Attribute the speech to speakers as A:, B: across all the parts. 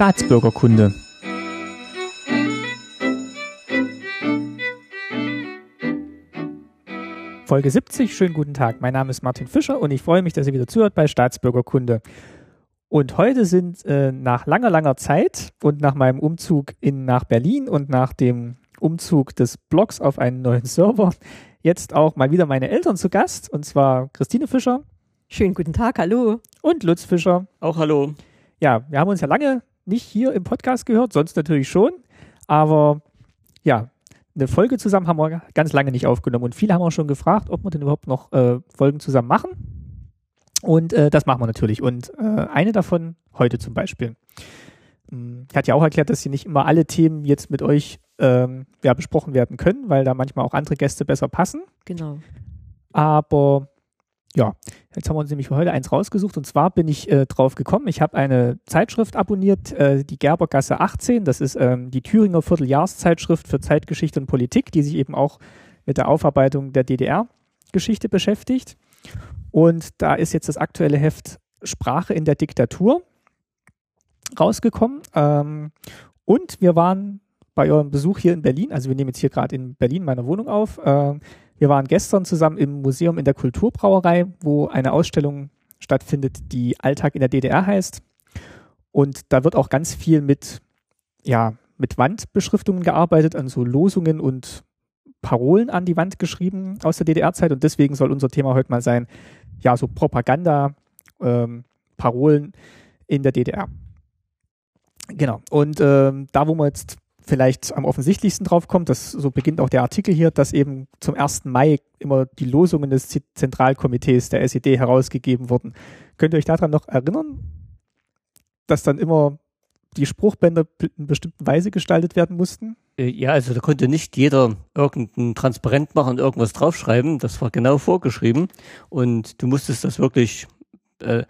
A: Staatsbürgerkunde. Folge 70, schönen guten Tag. Mein Name ist Martin Fischer und ich freue mich, dass ihr wieder zuhört bei Staatsbürgerkunde. Und heute sind äh, nach langer, langer Zeit und nach meinem Umzug in, nach Berlin und nach dem Umzug des Blogs auf einen neuen Server jetzt auch mal wieder meine Eltern zu Gast. Und zwar Christine Fischer.
B: Schönen guten Tag, hallo.
A: Und Lutz Fischer.
C: Auch hallo.
A: Ja, wir haben uns ja lange nicht hier im Podcast gehört, sonst natürlich schon. Aber ja, eine Folge zusammen haben wir ganz lange nicht aufgenommen. Und viele haben auch schon gefragt, ob wir denn überhaupt noch äh, Folgen zusammen machen. Und äh, das machen wir natürlich. Und äh, eine davon heute zum Beispiel. Hm, ich hatte ja auch erklärt, dass hier nicht immer alle Themen jetzt mit euch ähm, ja, besprochen werden können, weil da manchmal auch andere Gäste besser passen.
B: Genau.
A: Aber ja, jetzt haben wir uns nämlich für heute eins rausgesucht und zwar bin ich äh, drauf gekommen. Ich habe eine Zeitschrift abonniert, äh, die Gerbergasse 18. Das ist ähm, die Thüringer Vierteljahrszeitschrift für Zeitgeschichte und Politik, die sich eben auch mit der Aufarbeitung der DDR-Geschichte beschäftigt. Und da ist jetzt das aktuelle Heft Sprache in der Diktatur rausgekommen. Ähm, und wir waren bei eurem Besuch hier in Berlin, also wir nehmen jetzt hier gerade in Berlin meiner Wohnung auf, äh, wir waren gestern zusammen im Museum in der Kulturbrauerei, wo eine Ausstellung stattfindet, die Alltag in der DDR heißt. Und da wird auch ganz viel mit, ja, mit Wandbeschriftungen gearbeitet, an so Losungen und Parolen an die Wand geschrieben aus der DDR-Zeit. Und deswegen soll unser Thema heute mal sein, ja, so Propaganda, ähm, Parolen in der DDR. Genau. Und ähm, da, wo wir jetzt vielleicht am offensichtlichsten drauf kommt, das, so beginnt auch der Artikel hier, dass eben zum 1. Mai immer die Losungen des Zentralkomitees der SED herausgegeben wurden. Könnt ihr euch daran noch erinnern, dass dann immer die Spruchbänder in bestimmten Weise gestaltet werden mussten?
C: Äh, ja, also da konnte nicht jeder irgendein Transparent machen und irgendwas draufschreiben. Das war genau vorgeschrieben. Und du musstest das wirklich äh,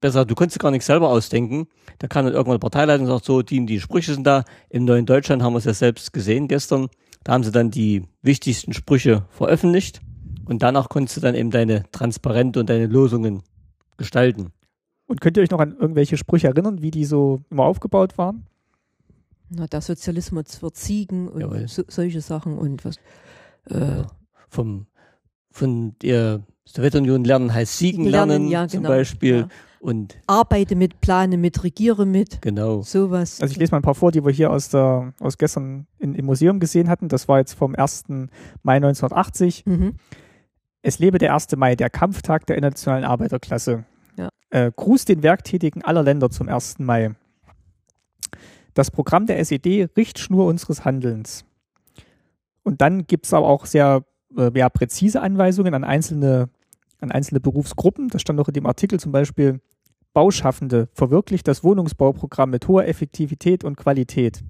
C: besser, du konntest gar nicht selber ausdenken. Da kam dann irgendwann die Parteileitung und sagt, so, die, die Sprüche sind da. Im neuen Deutschland haben wir es ja selbst gesehen gestern. Da haben sie dann die wichtigsten Sprüche veröffentlicht und danach konntest du dann eben deine Transparente und deine Losungen gestalten.
A: Und könnt ihr euch noch an irgendwelche Sprüche erinnern, wie die so immer aufgebaut waren?
B: Na, der Sozialismus wird siegen und so, solche Sachen und was.
C: Äh, Vom, von der Sowjetunion lernen heißt siegen lernen, lernen ja, zum genau, Beispiel. Ja. Und
B: Arbeite mit, plane mit, regiere mit.
C: Genau.
B: Sowas.
A: Also ich lese mal ein paar vor, die wir hier aus, der, aus gestern in, im Museum gesehen hatten. Das war jetzt vom 1. Mai 1980. Mhm. Es lebe der 1. Mai, der Kampftag der internationalen Arbeiterklasse. Ja. Äh, Gruß den Werktätigen aller Länder zum 1. Mai. Das Programm der SED, Richtschnur unseres Handelns. Und dann gibt es aber auch sehr äh, ja, präzise Anweisungen an einzelne an einzelne Berufsgruppen. Das stand noch in dem Artikel zum Beispiel, Bauschaffende verwirklicht das Wohnungsbauprogramm mit hoher Effektivität und Qualität.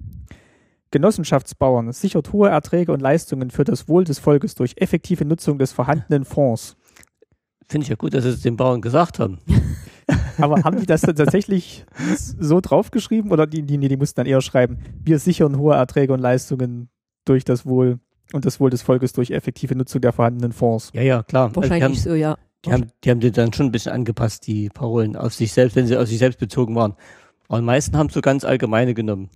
A: Genossenschaftsbauern sichert hohe Erträge und Leistungen für das Wohl des Volkes durch effektive Nutzung des vorhandenen Fonds.
C: Finde ich ja gut, dass Sie es den Bauern gesagt haben.
A: Aber haben die das dann tatsächlich so draufgeschrieben oder die, die, die mussten dann eher schreiben, wir sichern hohe Erträge und Leistungen durch das Wohl und das Wohl des Volkes durch effektive Nutzung der vorhandenen Fonds.
C: Ja, ja, klar.
B: Wahrscheinlich also haben, so, ja.
C: Die haben, die haben die dann schon ein bisschen angepasst, die Parolen, auf sich selbst, wenn sie auf sich selbst bezogen waren. Aber die meisten haben so ganz allgemeine genommen.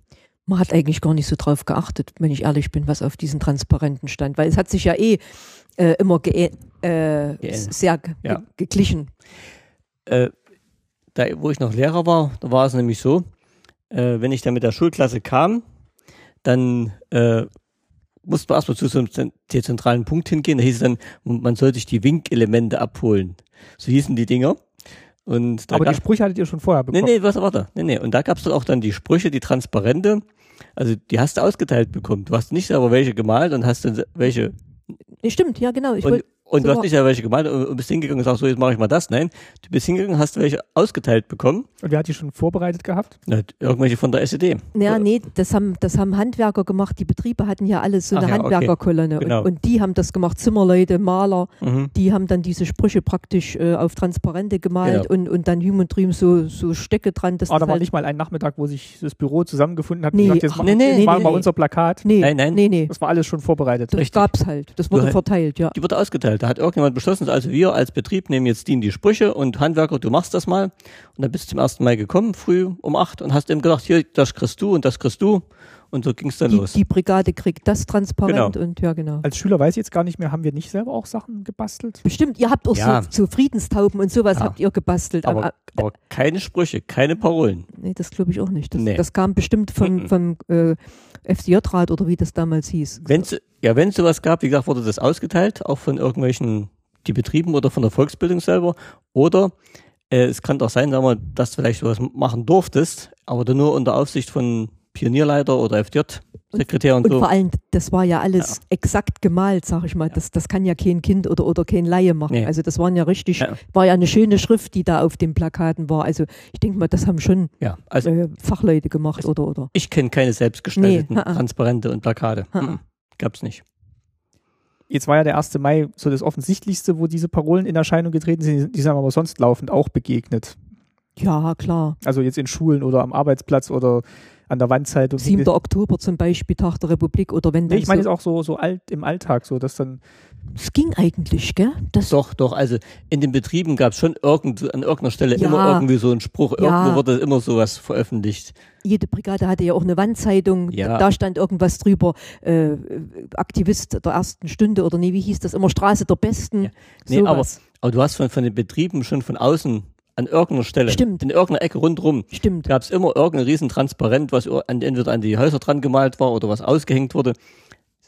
B: Man hat eigentlich gar nicht so drauf geachtet, wenn ich ehrlich bin, was auf diesen Transparenten stand, weil es hat sich ja eh äh, immer ge äh, sehr ge ja. geglichen.
C: Äh, da, wo ich noch Lehrer war, da war es nämlich so, äh, wenn ich dann mit der Schulklasse kam, dann äh, musste man erstmal zu so einem zentralen Punkt hingehen. Da hieß es dann, man soll sich die Winkelemente abholen. So hießen die Dinger. Und
A: Aber die Sprüche hattet ihr schon vorher bekommen?
C: Nee, nee, warte, warte. Nee, nee. Und da gab es dann auch dann die Sprüche, die Transparente. Also die hast du ausgeteilt bekommen. Du hast nicht selber welche gemalt und hast dann welche.
B: Stimmt, ja genau.
C: Ich und, und so du hast nicht ja welche gemalt und bist hingegangen und sagst, so, jetzt mache ich mal das. Nein, du bist hingegangen, hast welche ausgeteilt bekommen.
A: Und wer hat die schon vorbereitet gehabt?
C: Na, irgendwelche von der SED.
B: Ja, nee, das haben, das haben Handwerker gemacht. Die Betriebe hatten ja alle so eine ja, Handwerkerkolonne. Okay. Genau. Und, und, die haben das gemacht, Zimmerleute, Maler, mhm. die haben dann diese Sprüche praktisch äh, auf Transparente gemalt genau. und, und dann Hüm und Drüm so, so Stecke dran.
A: Das Aber da war halt nicht mal ein Nachmittag, wo sich das Büro zusammengefunden hat nee, und gesagt, jetzt ach, nee, nee, machen wir nee, unser Plakat.
B: Nee, nein, nein. Nee, nee.
A: Das war alles schon vorbereitet.
B: Das gab es halt. Das wurde verteilt, ja.
C: Die wurde ausgeteilt Zufall. Da hat irgendjemand beschlossen, also wir als Betrieb nehmen jetzt die, die Sprüche und Handwerker, du machst das mal. Und dann bist du zum ersten Mai gekommen, früh um acht und hast ihm gedacht, hier, das kriegst du und das kriegst du. Und so ging es dann
B: die,
C: los.
B: Die Brigade kriegt das transparent
A: genau.
B: und ja, genau.
A: Als Schüler weiß ich jetzt gar nicht mehr, haben wir nicht selber auch Sachen gebastelt?
B: Bestimmt, ihr habt auch ja. so, so, Friedenstauben und sowas ja. habt ihr gebastelt.
C: Aber, aber, aber, keine Sprüche, keine Parolen.
B: Nee, das glaube ich auch nicht. Das, nee. das kam bestimmt vom, vom äh, FDJ-Rat oder wie das damals hieß.
C: Wenn's, ja, wenn es sowas gab, wie gesagt, wurde das ausgeteilt, auch von irgendwelchen die Betrieben oder von der Volksbildung selber. Oder äh, es kann doch sein, dass du vielleicht sowas machen durftest, aber du nur unter Aufsicht von Pionierleiter oder FDJ-Sekretär und,
B: und,
C: so.
B: Und vor allem, das war ja alles ja. exakt gemalt, sag ich mal. Das, das kann ja kein Kind oder, oder kein Laie machen. Nee. Also das waren ja richtig, ja. war ja eine schöne Schrift, die da auf den Plakaten war. Also ich denke mal, das haben schon
C: ja, also,
B: äh, Fachleute gemacht also oder oder.
C: Ich kenne keine selbstgestalteten nee. Transparente und Plakate. Mhm. Gab's nicht.
A: Jetzt war ja der 1. Mai so das Offensichtlichste, wo diese Parolen in Erscheinung getreten sind. Die sind aber sonst laufend auch begegnet.
B: Ja, klar.
A: Also jetzt in Schulen oder am Arbeitsplatz oder an der Wandzeitung.
B: 7. Oktober zum Beispiel, Tag der Republik oder wenn
A: nee, ich meine so jetzt auch so, so alt im Alltag, so dass dann.
B: Es ging eigentlich, gell?
C: Das doch, doch. Also in den Betrieben gab es schon irgend, an irgendeiner Stelle ja, immer irgendwie so einen Spruch. Irgendwo ja. wurde immer sowas veröffentlicht.
B: Jede Brigade hatte ja auch eine Wandzeitung. Ja. Da stand irgendwas drüber. Äh, Aktivist der ersten Stunde oder nee, wie hieß das immer? Straße der Besten. Ja.
C: Nee, aber, aber du hast von, von den Betrieben schon von außen an irgendeiner Stelle,
B: Stimmt.
C: in irgendeiner Ecke rundherum,
B: Stimmt.
C: gab es immer irgendein Riesentransparent, was an, entweder an die Häuser dran gemalt war oder was ausgehängt wurde.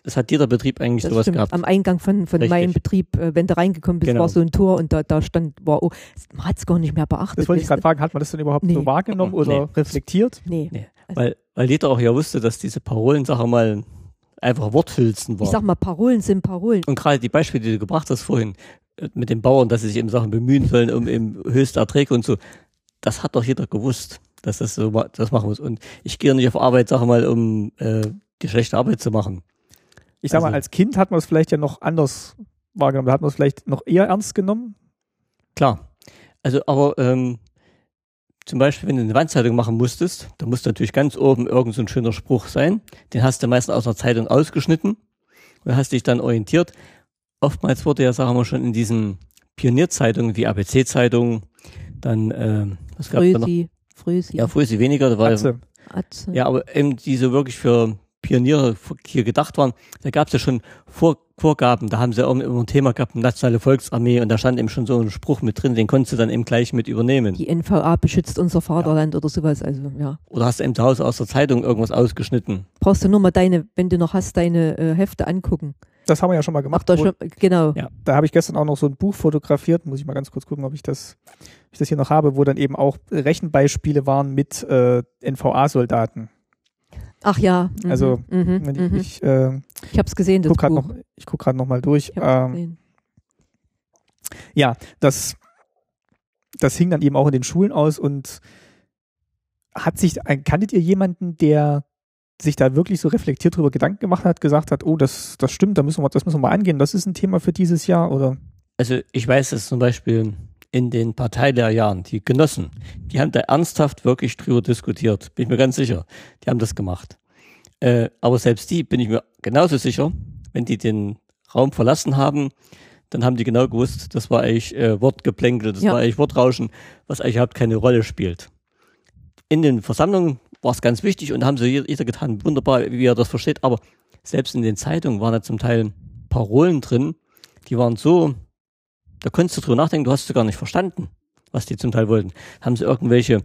C: Das hat jeder Betrieb eigentlich das sowas stimmt. gehabt.
B: Am Eingang von, von meinem Betrieb, äh, wenn du reingekommen bist, genau. war so ein Tor und da, da stand, war, oh, man hat es gar nicht mehr beachtet.
A: Das wollte ich gerade fragen, hat man das denn überhaupt nee. so wahrgenommen oder nee. reflektiert?
C: Nee. nee. Also weil, weil jeder auch ja wusste, dass diese Parolensache mal einfach Worthülsen war.
B: Ich sag mal, Parolen sind Parolen.
C: Und gerade die Beispiele, die du gebracht hast vorhin, mit den Bauern, dass sie sich eben Sachen bemühen sollen, um eben höchste Erträge und so, das hat doch jeder gewusst, dass das so das machen muss. Und ich gehe nicht auf Arbeit, sage mal, um äh, die schlechte Arbeit zu machen.
A: Ich sag also, mal, als Kind hat man es vielleicht ja noch anders wahrgenommen. Da hat man es vielleicht noch eher ernst genommen.
C: Klar. Also, aber ähm, zum Beispiel, wenn du eine Wandzeitung machen musstest, da musste natürlich ganz oben irgend so ein schöner Spruch sein. Den hast du meistens aus einer Zeitung ausgeschnitten und hast dich dann orientiert. Oftmals wurde ja, sagen wir schon, in diesen Pionierzeitungen wie ABC-Zeitungen dann äh,
B: was gab da noch? Früsi.
C: Ja, Früsi weniger. Da war Atze. Atze. Ja, aber eben die so wirklich für Pioniere hier gedacht waren, da gab es ja schon Vor Vorgaben, da haben sie auch immer ein Thema gehabt, nationale Volksarmee und da stand eben schon so ein Spruch mit drin, den konntest du dann eben gleich mit übernehmen.
B: Die NVA beschützt unser Vaterland ja. oder sowas, also ja.
C: Oder hast du eben zu Hause aus der Zeitung irgendwas ausgeschnitten?
B: Brauchst du nur mal deine, wenn du noch hast, deine äh, Hefte angucken.
A: Das haben wir ja schon mal gemacht.
B: Wo, schon, genau.
A: Ja, da habe ich gestern auch noch so ein Buch fotografiert, muss ich mal ganz kurz gucken, ob ich das, ob ich das hier noch habe, wo dann eben auch Rechenbeispiele waren mit äh, NVA-Soldaten.
B: Ach ja.
A: Mhm. Also mhm. ich, mhm. ich, äh,
B: ich habe es gesehen. Das
A: guck Buch. Noch, ich gucke gerade noch mal durch. Ähm, ja, das, das hing dann eben auch in den Schulen aus und hat sich, kanntet ihr jemanden, der sich da wirklich so reflektiert drüber Gedanken gemacht hat, gesagt hat, oh, das, das stimmt, da müssen wir, das müssen wir mal angehen, das ist ein Thema für dieses Jahr, oder?
C: Also ich weiß dass zum Beispiel in den Parteilehrjahren, die Genossen, die haben da ernsthaft wirklich drüber diskutiert, bin ich mir ganz sicher. Die haben das gemacht. Äh, aber selbst die bin ich mir genauso sicher, wenn die den Raum verlassen haben, dann haben die genau gewusst, das war eigentlich äh, Wortgeplänkel, das ja. war eigentlich Wortrauschen, was eigentlich überhaupt keine Rolle spielt. In den Versammlungen war es ganz wichtig und haben sie jeder getan, wunderbar, wie er das versteht. Aber selbst in den Zeitungen waren da zum Teil Parolen drin, die waren so, da konntest du drüber nachdenken, du hast sie gar nicht verstanden, was die zum Teil wollten. Haben sie irgendwelche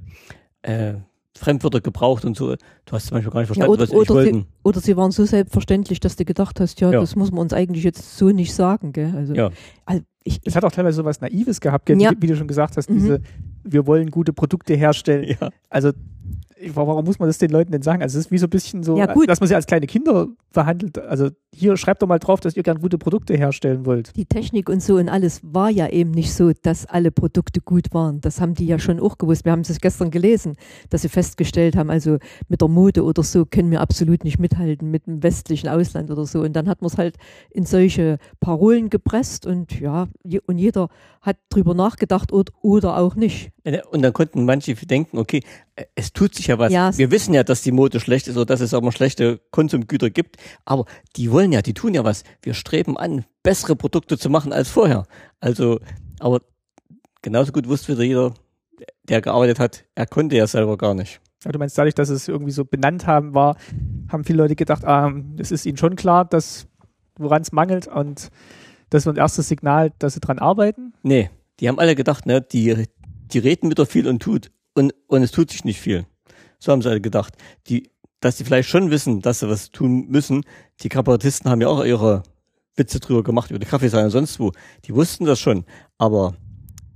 C: äh, Fremdwörter gebraucht und so. Du hast zum Beispiel gar nicht verstanden, ja, oder, was
B: oder
C: wollten.
B: Sie, oder sie waren so selbstverständlich, dass du gedacht hast, ja, ja, das muss man uns eigentlich jetzt so nicht sagen. Gell? Also,
C: ja.
B: also ich,
A: es hat auch teilweise so was Naives gehabt, gell? Ja. Wie, wie, du schon gesagt hast, diese, mhm. wir wollen gute Produkte herstellen. Ja. Also warum muss man das den Leuten denn sagen? Also es ist wie so ein bisschen so,
B: ja,
A: dass man sie als kleine Kinder behandelt. Also hier schreibt doch mal drauf, dass ihr gern gute Produkte herstellen wollt.
B: Die Technik und so und alles war ja eben nicht so, dass alle Produkte gut waren. Das haben die ja schon auch gewusst. Wir haben es gestern gelesen, dass sie festgestellt haben, also mit der Mode oder so können wir absolut nicht mithalten mit dem westlichen Ausland oder so. Und dann hat man es halt in solche Parolen gepresst und ja, und jeder hat drüber nachgedacht oder, oder auch nicht.
C: Und dann konnten manche denken, okay, es tut sich ja was. Ja, wir wissen ja, dass die Mode schlecht ist oder dass es auch schlechte Konsumgüter gibt, aber die wollen ja, die tun ja was. Wir streben an, bessere Produkte zu machen als vorher. Also, aber genauso gut wusste wieder jeder, der gearbeitet hat, er konnte ja selber gar nicht.
A: Ja, du meinst, dadurch, dass es irgendwie so benannt haben war, haben viele Leute gedacht, ah, es ist ihnen schon klar, dass woran es mangelt und das wird ein erstes Signal, dass sie dran arbeiten?
C: Nee, die haben alle gedacht, ne, die, die reden wieder viel und tut und, und es tut sich nicht viel. So haben sie alle gedacht. Die, dass die vielleicht schon wissen, dass sie was tun müssen. Die Kabarettisten haben ja auch ihre Witze drüber gemacht, über die Kaffeesaal und sonst wo. Die wussten das schon, aber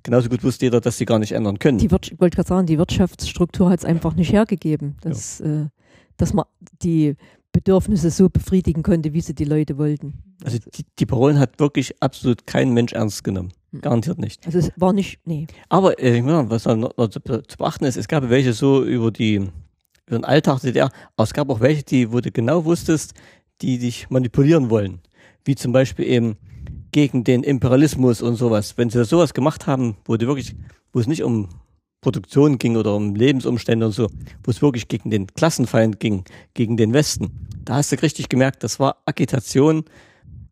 C: genauso gut wusste jeder, dass sie gar nicht ändern können.
B: Die ich wollte gerade sagen, die Wirtschaftsstruktur hat es einfach nicht hergegeben, dass, ja. äh, dass man die Bedürfnisse so befriedigen konnte, wie sie die Leute wollten.
C: Also die, die Parolen hat wirklich absolut kein Mensch ernst genommen. Hm. Garantiert nicht.
B: Also es war nicht, nee.
C: Aber äh, was noch, noch zu, zu, beachten ist, es gab welche so über die über den Alltag der DDR, aber es gab auch welche, die, wo du genau wusstest, die dich manipulieren wollen. Wie zum Beispiel eben gegen den Imperialismus und sowas. Wenn sie sowas gemacht haben, wo du wirklich, wo es nicht um Produktion ging oder um Lebensumstände und so, wo es wirklich gegen den Klassenfeind ging, gegen den Westen. Da hast du richtig gemerkt, das war Agitation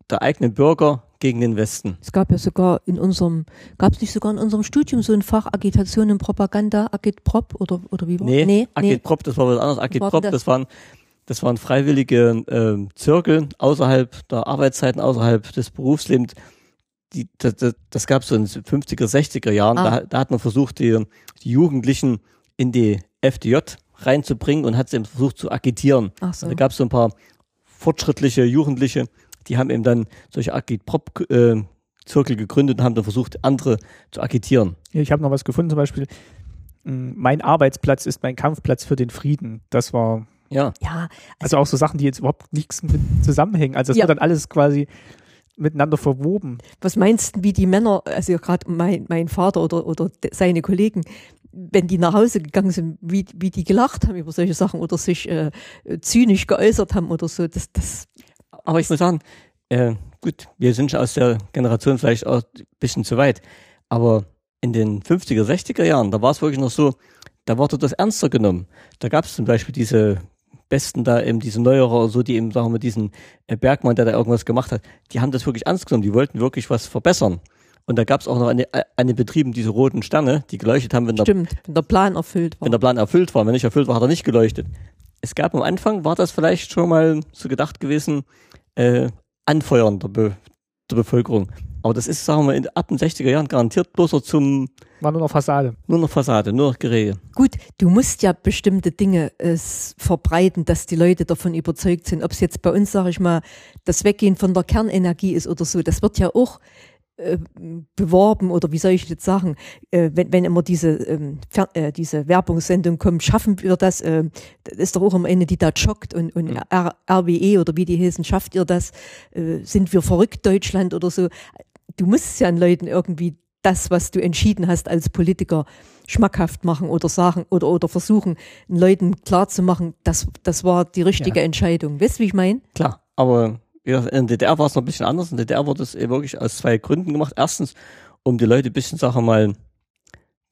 C: der eigenen Bürger gegen den Westen.
B: Es gab ja sogar in unserem, gab es nicht sogar in unserem Studium so ein Fach Agitation und Propaganda, Agitprop oder, oder wie war
C: Nee, nee Agitprop, nee. das war was anderes. Agitprop, das? das waren, das waren freiwillige äh, Zirkel außerhalb der Arbeitszeiten, außerhalb des Berufslebens, die, das, das, das gab es so in den 50er, 60er Jahren. Ah. Da, da, hat man versucht, die, die Jugendlichen in die FDJ reinzubringen und hat sie versucht zu agitieren. So. Da gab es so ein paar fortschrittliche Jugendliche, die haben eben dann solche Agitprop-Zirkel äh, gegründet und haben dann versucht, andere zu agitieren.
A: Ja, ich habe noch was gefunden, zum Beispiel, hm, mein Arbeitsplatz ist mein Kampfplatz für den Frieden. Das war
C: ja.
A: ja also, also, auch so Sachen, die jetzt überhaupt nichts mit zusammenhängen. Also es ja. wird dann alles quasi miteinander verwoben.
B: Was meinst du, wie die Männer, also gerade mein, mein Vater oder, oder seine Kollegen, wenn die nach Hause gegangen sind, wie, wie die gelacht haben über solche Sachen oder sich äh, zynisch geäußert haben oder so, das, das.
C: Aber ich muss sagen, äh, gut, wir sind schon aus der Generation vielleicht auch ein bisschen zu weit, aber in den 50er, 60er Jahren, da war es wirklich noch so, da wurde das ernster genommen. Da gab es zum Beispiel diese Besten da eben diese Neuerer so, die eben, sagen wir, diesen äh, Bergmann, der da irgendwas gemacht hat, die haben das wirklich ernst genommen, die wollten wirklich was verbessern. Und da gab es auch noch eine, eine Betrieben, diese roten Sterne, die geleuchtet haben, wenn der,
B: Stimmt, wenn der Plan erfüllt
C: war. Wenn der Plan erfüllt war. Wenn nicht erfüllt war, hat er nicht geleuchtet. Es gab am Anfang, war das vielleicht schon mal so gedacht gewesen, äh, Anfeuern der, Be der Bevölkerung. Aber das ist, sagen wir, in, ab den 60er Jahren garantiert bloß zum.
A: War nur noch Fassade.
C: Nur noch Fassade, nur noch Gerede.
B: Gut, du musst ja bestimmte Dinge äh, verbreiten, dass die Leute davon überzeugt sind. Ob es jetzt bei uns, sage ich mal, das Weggehen von der Kernenergie ist oder so, das wird ja auch äh, beworben oder wie soll ich jetzt sagen, äh, wenn, wenn immer diese, ähm, äh, diese Werbungssendung kommt, schaffen wir das, äh, das ist doch auch am Ende, die da joggt und, und mhm. RWE oder wie die heißen, schafft ihr das, äh, sind wir verrückt Deutschland oder so du musst ja an Leuten irgendwie das, was du entschieden hast als Politiker, schmackhaft machen oder sagen oder, oder versuchen, den Leuten klarzumachen, das, das war die richtige ja. Entscheidung. Weißt du, wie ich meine?
C: Klar, aber in der DDR war es noch ein bisschen anders. In der DDR wurde es wirklich aus zwei Gründen gemacht. Erstens, um die Leute ein bisschen, wir mal,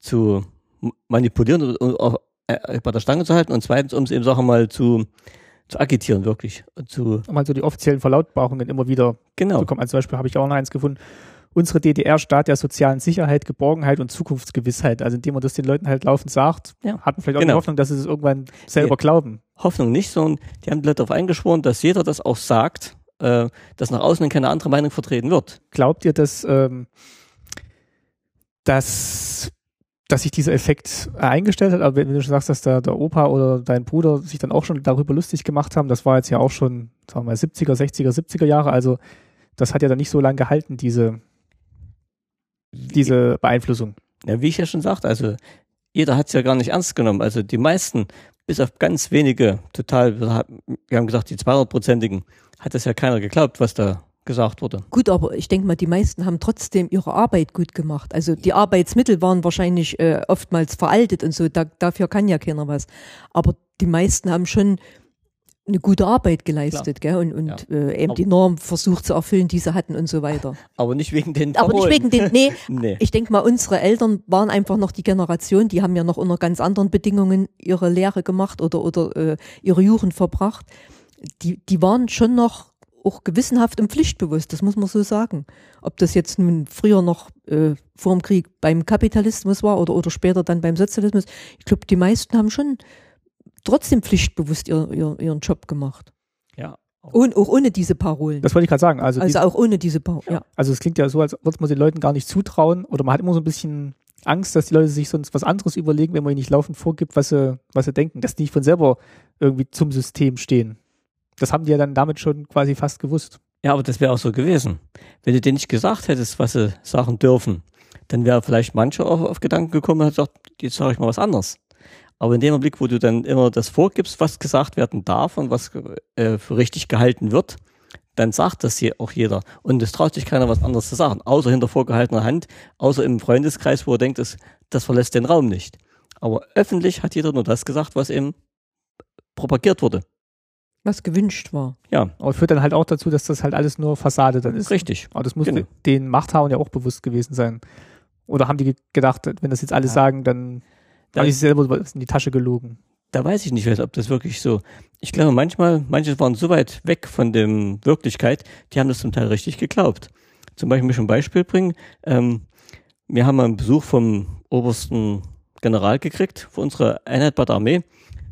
C: zu manipulieren und, auch äh, bei der Stange zu halten und zweitens, um es eben, wir mal, zu, zu agitieren, wirklich. Zu
A: um also die offiziellen Verlautbarungen immer wieder
C: genau.
A: zu kommen. Als Beispiel habe ich auch noch eins gefunden unsere DDR-Staat der sozialen Sicherheit, Geborgenheit und Zukunftsgewissheit. Also indem man das den Leuten halt laufend sagt, ja. hat man vielleicht auch genau. die Hoffnung, dass sie es irgendwann selber die glauben.
C: Hoffnung nicht, sondern die haben die Leute darauf eingeschworen, dass jeder das auch sagt, äh, dass nach außen keine andere Meinung vertreten wird.
A: Glaubt ihr, dass, ähm, dass dass sich dieser Effekt eingestellt hat, aber wenn du schon sagst, dass der, der Opa oder dein Bruder sich dann auch schon darüber lustig gemacht haben, das war jetzt ja auch schon, sagen wir mal, 70er, 60er, 70er Jahre, also das hat ja dann nicht so lange gehalten, diese, diese Beeinflussung.
C: Ja, wie ich ja schon sagte, also jeder hat es ja gar nicht ernst genommen. Also die meisten, bis auf ganz wenige, total, wir haben gesagt, die 200-prozentigen, hat das ja keiner geglaubt, was da gesagt wurde.
B: Gut, aber ich denke mal, die meisten haben trotzdem ihre Arbeit gut gemacht. Also die Arbeitsmittel waren wahrscheinlich äh, oftmals veraltet und so, da, dafür kann ja keiner was. Aber die meisten haben schon eine gute Arbeit geleistet, gell? Und, und ja. äh, eben die Norm versucht zu erfüllen, die sie hatten und so weiter.
C: Aber nicht wegen den
B: Aber nicht wegen den, nee. nee. Ich denke mal, unsere Eltern waren einfach noch die Generation, die haben ja noch unter ganz anderen Bedingungen ihre Lehre gemacht oder, oder äh, ihre Jugend verbracht. Die, die waren schon noch auch gewissenhaft und pflichtbewusst, das muss man so sagen. Ob das jetzt nun früher noch äh, vor dem Krieg beim Kapitalismus war oder, oder später dann beim Sozialismus, ich glaube, die meisten haben schon trotzdem pflichtbewusst ihr, ihr, ihren Job gemacht.
C: Ja.
B: Und auch ohne diese Parolen.
A: Das wollte ich gerade sagen. Also,
B: also auch ohne diese Parolen. Ja.
A: Also es klingt ja so, als würde man den Leuten gar nicht zutrauen oder man hat immer so ein bisschen Angst, dass die Leute sich sonst was anderes überlegen, wenn man ihnen nicht laufend vorgibt, was sie, was sie denken, dass die nicht von selber irgendwie zum System stehen. Das haben die ja dann damit schon quasi fast gewusst.
C: Ja, aber das wäre auch so gewesen. Wenn du denen nicht gesagt hättest, was sie sagen dürfen, dann wäre vielleicht mancher auch auf Gedanken gekommen und hat gesagt, jetzt sage ich mal was anderes. Aber in dem Blick, wo du dann immer das vorgibst, was gesagt werden darf und was äh, für richtig gehalten wird, dann sagt das hier auch jeder. Und es traut sich keiner, was anderes zu sagen, außer hinter vorgehaltener Hand, außer im Freundeskreis, wo er denkt, das, das verlässt den Raum nicht. Aber öffentlich hat jeder nur das gesagt, was eben propagiert wurde.
B: Was gewünscht war.
A: Ja. Aber führt dann halt auch dazu, dass das halt alles nur Fassade dann ist.
C: Richtig.
A: Aber das muss genau. den Machthabern ja auch bewusst gewesen sein. Oder haben die gedacht, wenn das jetzt alle ja. sagen, dann da habe ich selber in die Tasche gelogen.
C: Da weiß ich nicht, ob das wirklich so. Ich glaube, manchmal, manche waren so weit weg von der Wirklichkeit, die haben das zum Teil richtig geglaubt. Zum Beispiel möchte ich ein Beispiel bringen. Ähm, wir haben einen Besuch vom obersten General gekriegt für unsere Einheit bei der Armee.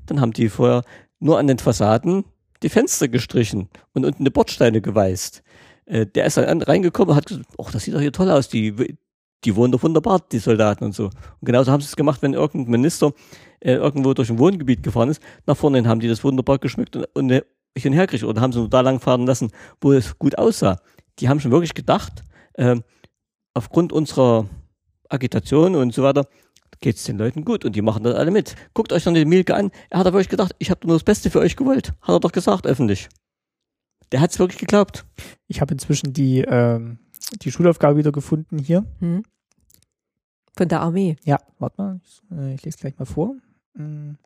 C: Dann haben die vorher nur an den Fassaden die Fenster gestrichen und unten die Bordsteine geweißt. Äh, der ist dann reingekommen und hat gesagt, ach, das sieht doch hier toll aus, die, die wohnen doch wunderbar, die Soldaten und so. Und genauso haben sie es gemacht, wenn irgendein Minister äh, irgendwo durch ein Wohngebiet gefahren ist, nach vorne hin haben die das wunderbar geschmückt und, und äh, hin herkriegt oder haben sie nur da lang fahren lassen, wo es gut aussah. Die haben schon wirklich gedacht, äh, aufgrund unserer Agitation und so weiter, geht es den Leuten gut und die machen das alle mit. Guckt euch dann den Mielke an, er hat aber euch gedacht, ich habe nur das Beste für euch gewollt. Hat er doch gesagt, öffentlich. Der hat es wirklich geglaubt.
A: Ich habe inzwischen die ähm, die Schulaufgabe wieder gefunden hier. Hm.
B: Von der Armee.
A: Ja, warte mal, ich, äh, ich lese gleich mal vor. Hm.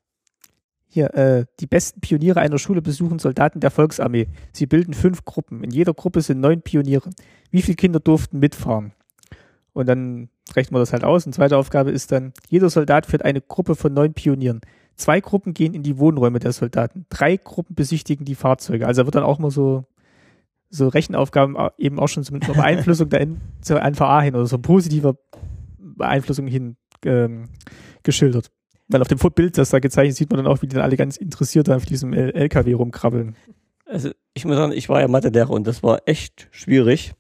A: Hier, äh, die besten Pioniere einer Schule besuchen Soldaten der Volksarmee. Sie bilden fünf Gruppen. In jeder Gruppe sind neun Pioniere. Wie viele Kinder durften mitfahren? Und dann rechnen wir das halt aus. Und zweite Aufgabe ist dann, jeder Soldat führt eine Gruppe von neun Pionieren. Zwei Gruppen gehen in die Wohnräume der Soldaten. Drei Gruppen besichtigen die Fahrzeuge. Also wird dann auch mal so so Rechenaufgaben eben auch schon mit einer Beeinflussung der N zur NVA hin oder so positiver Beeinflussung hin ähm, geschildert. Weil auf dem Bild, das da gezeichnet, sieht man dann auch, wie die dann alle ganz interessiert auf diesem LKW rumkrabbeln.
C: Also ich muss sagen, ich war ja Mathelehrer und das war echt schwierig.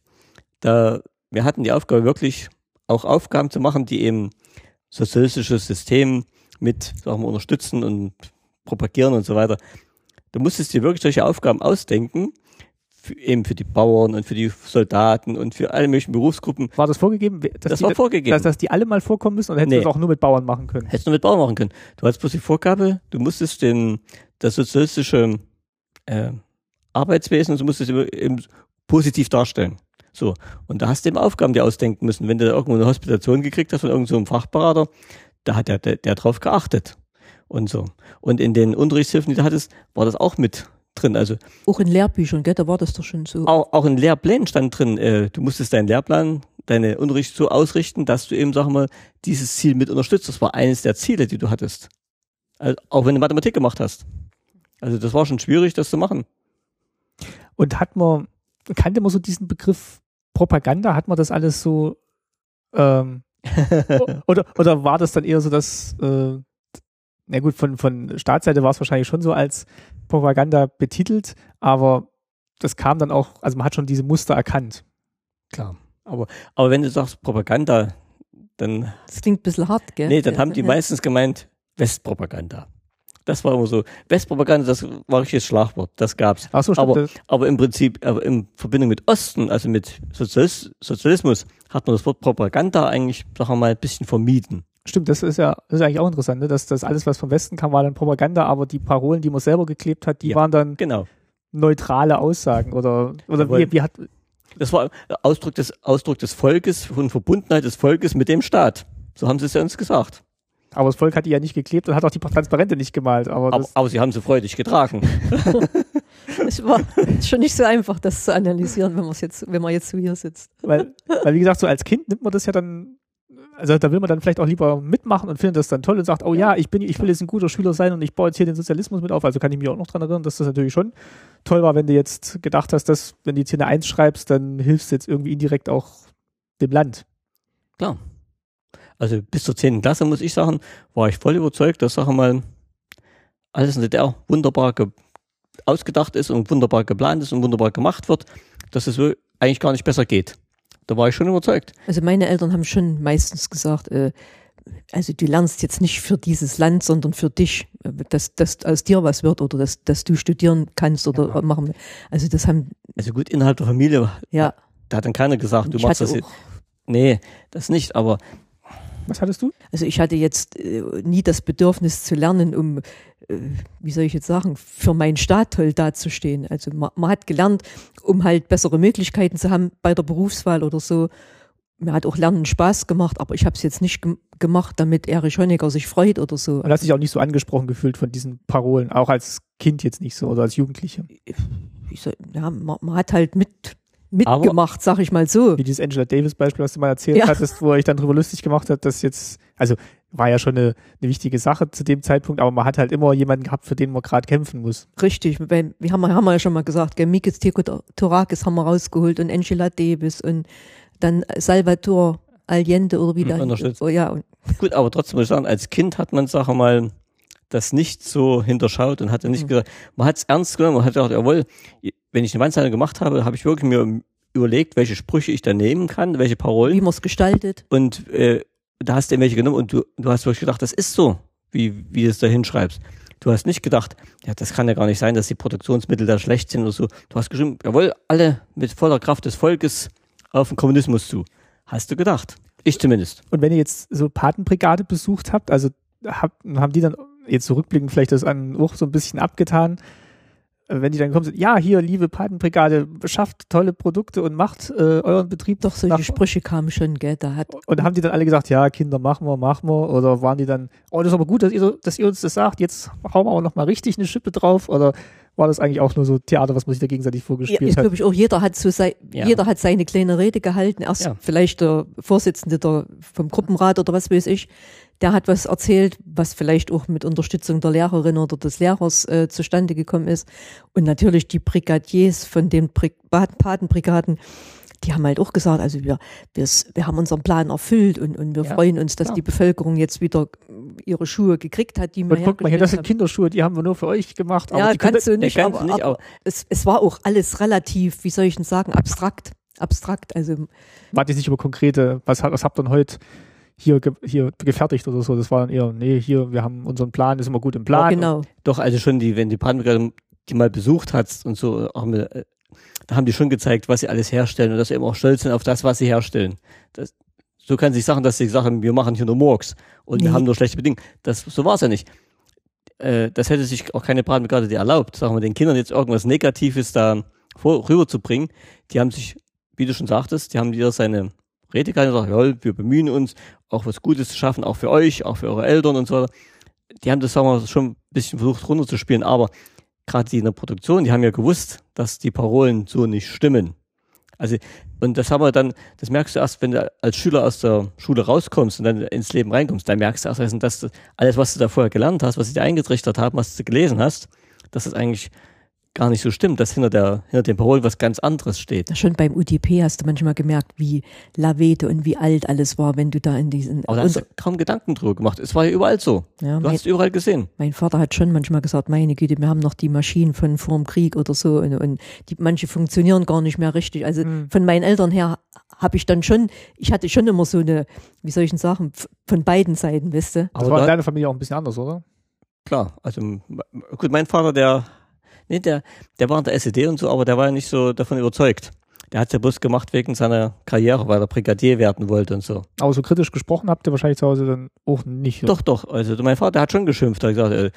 C: Da wir hatten die Aufgabe wirklich auch Aufgaben zu machen, die eben sozialistisches System mit, sagen wir, unterstützen und propagieren und so weiter. Du musstest dir wirklich solche Aufgaben ausdenken für, eben für die Bauern und für die Soldaten und für alle möglichen Berufsgruppen.
A: War das vorgegeben?
C: das war vorgegeben.
A: Dass, dass die alle mal vorkommen müssen oder hättest nee. du das auch nur mit Bauern machen können?
C: Hättest du nur mit Bauern machen können. Du hattest bloß die Vorgabe, du musstest den, das sozialistische äh, Arbeitswesen, und du musstest es eben positiv darstellen. So. Und da hast du eben Aufgaben dir ausdenken müssen. Wenn du irgendwo eine Hospitation gekriegt hast von irgendeinem so Fachberater, da hat der, der, der drauf geachtet. Und so. Und in den Unterrichtshilfen, die du hattest, war das auch mit drin. Also
B: auch in Lehrbüchern, gell, da war das doch schon so.
C: Auch, auch in Lehrplänen stand drin, äh, du musstest deinen Lehrplan, deine Unterricht so ausrichten, dass du eben, sag mal, dieses Ziel mit unterstützt. Das war eines der Ziele, die du hattest. Also, auch wenn du Mathematik gemacht hast. Also das war schon schwierig, das zu machen.
A: Und hat man, kannte man so diesen Begriff Propaganda? Hat man das alles so ähm, oder, oder war das dann eher so, dass äh, na gut, von, von Staatsseite war es wahrscheinlich schon so als Propaganda betitelt, aber das kam dann auch, also man hat schon diese Muster erkannt.
C: Klar. Aber, aber wenn du sagst Propaganda, dann.
B: Das klingt ein bisschen hart, gell?
C: Nee, dann ja, haben die ja. meistens gemeint Westpropaganda. Das war immer so. Westpropaganda, das war richtiges Schlagwort. Das gab's.
A: Ach so,
C: stimmt aber, aber im Prinzip, aber in Verbindung mit Osten, also mit Sozialismus, hat man das Wort Propaganda eigentlich, sagen wir mal, ein bisschen vermieden.
A: Stimmt, das ist ja, das ist eigentlich auch interessant, ne? dass das alles, was vom Westen kam, war dann Propaganda, aber die Parolen, die man selber geklebt hat, die ja, waren dann
C: genau.
A: neutrale Aussagen oder, oder wie, wie hat.
C: Das war Ausdruck des, Ausdruck des Volkes und Verbundenheit des Volkes mit dem Staat. So haben sie es ja uns gesagt.
A: Aber das Volk hat die ja nicht geklebt und hat auch die Transparente nicht gemalt. Aber,
C: aber, aber sie haben sie freudig getragen.
B: es war schon nicht so einfach, das zu analysieren, wenn man jetzt, wenn man jetzt so hier sitzt.
A: Weil, weil, wie gesagt, so als Kind nimmt man das ja dann, also da will man dann vielleicht auch lieber mitmachen und findet das dann toll und sagt, oh ja, ich bin, ich will jetzt ein guter Schüler sein und ich baue jetzt hier den Sozialismus mit auf. Also kann ich mich auch noch dran erinnern, dass das natürlich schon toll war, wenn du jetzt gedacht hast, dass, wenn du jetzt hier eine Eins schreibst, dann hilfst du jetzt irgendwie indirekt auch dem Land.
C: Klar. Also bis zur 10. Klasse, muss ich sagen, war ich voll überzeugt, dass, sag mal, alles in der DDR wunderbar ausgedacht ist und wunderbar geplant ist und wunderbar gemacht wird, dass es eigentlich gar nicht besser geht. Da war ich schon überzeugt.
B: Also meine Eltern haben schon meistens gesagt, äh, also du lernst jetzt nicht für dieses Land, sondern für dich, äh, dass, dass aus dir was wird oder dass, dass du studieren kannst oder ja. machen. Also das haben.
C: Also gut, innerhalb der Familie.
B: Ja.
C: Da hat dann keiner gesagt, du machst das jetzt. Nee, das nicht, aber.
A: Was hattest du?
B: Also ich hatte jetzt äh, nie das Bedürfnis zu lernen, um äh, wie soll ich jetzt sagen, für meinen Staat toll dazustehen. Also man, man, hat gelernt, um halt bessere Möglichkeiten zu haben bei der Berufswahl oder so. Mir hat auch Lernen Spaß gemacht, aber ich habe es jetzt nicht ge gemacht, damit Erich Honecker sich freut oder so.
A: Und hast dich auch nicht so angesprochen gefühlt von diesen Parolen, auch als Kind jetzt nicht so oder als Jugendliche?
B: Soll, ja, man, man, hat halt mit mitgemacht, sag ich mal so.
A: Wie dieses Angela Davis Beispiel, was du mal erzählt ja. hattest, wo ich dann drüber lustig gemacht habe, dass jetzt, also war ja schon eine, eine wichtige Sache zu dem Zeitpunkt, aber man hat halt immer jemanden gehabt, für den man gerade kämpfen muss.
B: Richtig, weil, wir haben, haben wir ja schon mal gesagt, Mikis Torakis haben wir rausgeholt und Angela Davis und dann Salvatore Allende oder wieder.
C: Oh, ja. Gut, aber trotzdem muss ich sagen, als Kind hat man, sag mal, das nicht so hinterschaut und hatte nicht mhm. gesagt, man hat es ernst genommen, man hat gedacht, jawohl, wenn ich eine Wandzeitung gemacht habe, habe ich wirklich mir überlegt, welche Sprüche ich da nehmen kann, welche Parolen.
B: Wie man es gestaltet.
C: Und äh, da hast du welche genommen und du, du hast wirklich gedacht, das ist so, wie, wie du es da hinschreibst. Du hast nicht gedacht, ja, das kann ja gar nicht sein, dass die Produktionsmittel da schlecht sind oder so. Du hast geschrieben, jawohl, alle mit voller Kraft des Volkes auf den Kommunismus zu. Hast du gedacht. Ich zumindest.
A: Und wenn ihr jetzt so Patenbrigade besucht habt, also hab, haben die dann jetzt zurückblickend vielleicht das an auch so ein bisschen abgetan, äh, wenn die dann kommen, sind, ja, hier, liebe Patenbrigade, schafft tolle Produkte und macht äh, euren Betrieb
B: doch solche Sprüche kamen schon, gell, da hat.
A: Und haben die dann alle gesagt, ja, Kinder, machen wir, machen wir, oder waren die dann, oh, das ist aber gut, dass ihr, dass ihr uns das sagt, jetzt hauen wir auch nochmal richtig eine Schippe drauf, oder war das eigentlich auch nur so Theater, was man sich da gegenseitig vorgespielt ja,
B: ich
A: hat?
B: glaube ich auch, jeder hat so sei, ja. jeder hat seine kleine Rede gehalten, erst ja. vielleicht der Vorsitzende der, vom Gruppenrat oder was weiß ich, der hat was erzählt, was vielleicht auch mit Unterstützung der Lehrerin oder des Lehrers äh, zustande gekommen ist. Und natürlich die Brigadiers von den Brig Patenbrigaden, die haben halt auch gesagt, also wir, wir, wir haben unseren Plan erfüllt und, und wir ja, freuen uns, dass klar. die Bevölkerung jetzt wieder ihre Schuhe gekriegt hat, die
A: wir Guck mal hier, das sind Kinderschuhe, die haben wir nur für euch gemacht.
B: Aber ja, kannst du nicht, aber, nicht aber es, es war auch alles relativ, wie soll ich denn sagen, abstrakt. Abstrakt, also.
A: Wart ihr nicht über konkrete, was, was habt ihr denn heute hier, hier gefertigt oder so. Das war dann eher, nee, hier, wir haben unseren Plan, ist immer gut im Plan.
B: Ja, genau.
C: Doch, also schon die, wenn die Brandenburger die mal besucht hat und so, auch mit, äh, da haben die schon gezeigt, was sie alles herstellen und dass sie eben auch stolz sind auf das, was sie herstellen. Das, so kann sich sagen, dass sie sagen, wir machen hier nur Murks und nee. wir haben nur schlechte Bedingungen. Das, so war es ja nicht. Äh, das hätte sich auch keine Brandenburger die erlaubt, sagen wir, den Kindern jetzt irgendwas Negatives da vor, rüberzubringen. Die haben sich, wie du schon sagtest, die haben wieder seine Rede kann und sagt, ja, wir bemühen uns, auch was Gutes zu schaffen, auch für euch, auch für eure Eltern und so. Die haben das, sagen wir, schon ein bisschen versucht runterzuspielen, aber gerade die in der Produktion, die haben ja gewusst, dass die Parolen so nicht stimmen. Also, und das haben wir dann, das merkst du erst, wenn du als Schüler aus der Schule rauskommst und dann ins Leben reinkommst, dann merkst du erst, dass alles, was du da vorher gelernt hast, was sie dir eingetrichtert haben, was du gelesen hast, dass das eigentlich gar nicht so stimmt, dass hinter, der, hinter dem Parolen was ganz anderes steht.
B: Schon beim UDP hast du manchmal gemerkt, wie lavete und wie alt alles war, wenn du da in diesen.
C: Aber da hast du kaum Gedanken drüber gemacht. Es war ja überall so. Ja, du mein, hast überall gesehen.
B: Mein Vater hat schon manchmal gesagt, meine Güte, wir haben noch die Maschinen von vorm Krieg oder so und, und die manche funktionieren gar nicht mehr richtig. Also mhm. von meinen Eltern her habe ich dann schon, ich hatte schon immer so eine, wie soll ich denn sagen, von beiden Seiten, wisst
A: ihr. Aber das war in deiner Familie auch ein bisschen anders, oder?
C: Klar, also gut, mein Vater, der Nee, der, der war in der SED und so, aber der war ja nicht so davon überzeugt. Der hat es ja bloß gemacht wegen seiner Karriere, weil er Brigadier werden wollte und so.
A: Aber so kritisch gesprochen habt ihr wahrscheinlich zu Hause dann auch nicht.
C: Oder? Doch, doch. Also mein Vater hat schon geschimpft. Er hat gesagt, äh,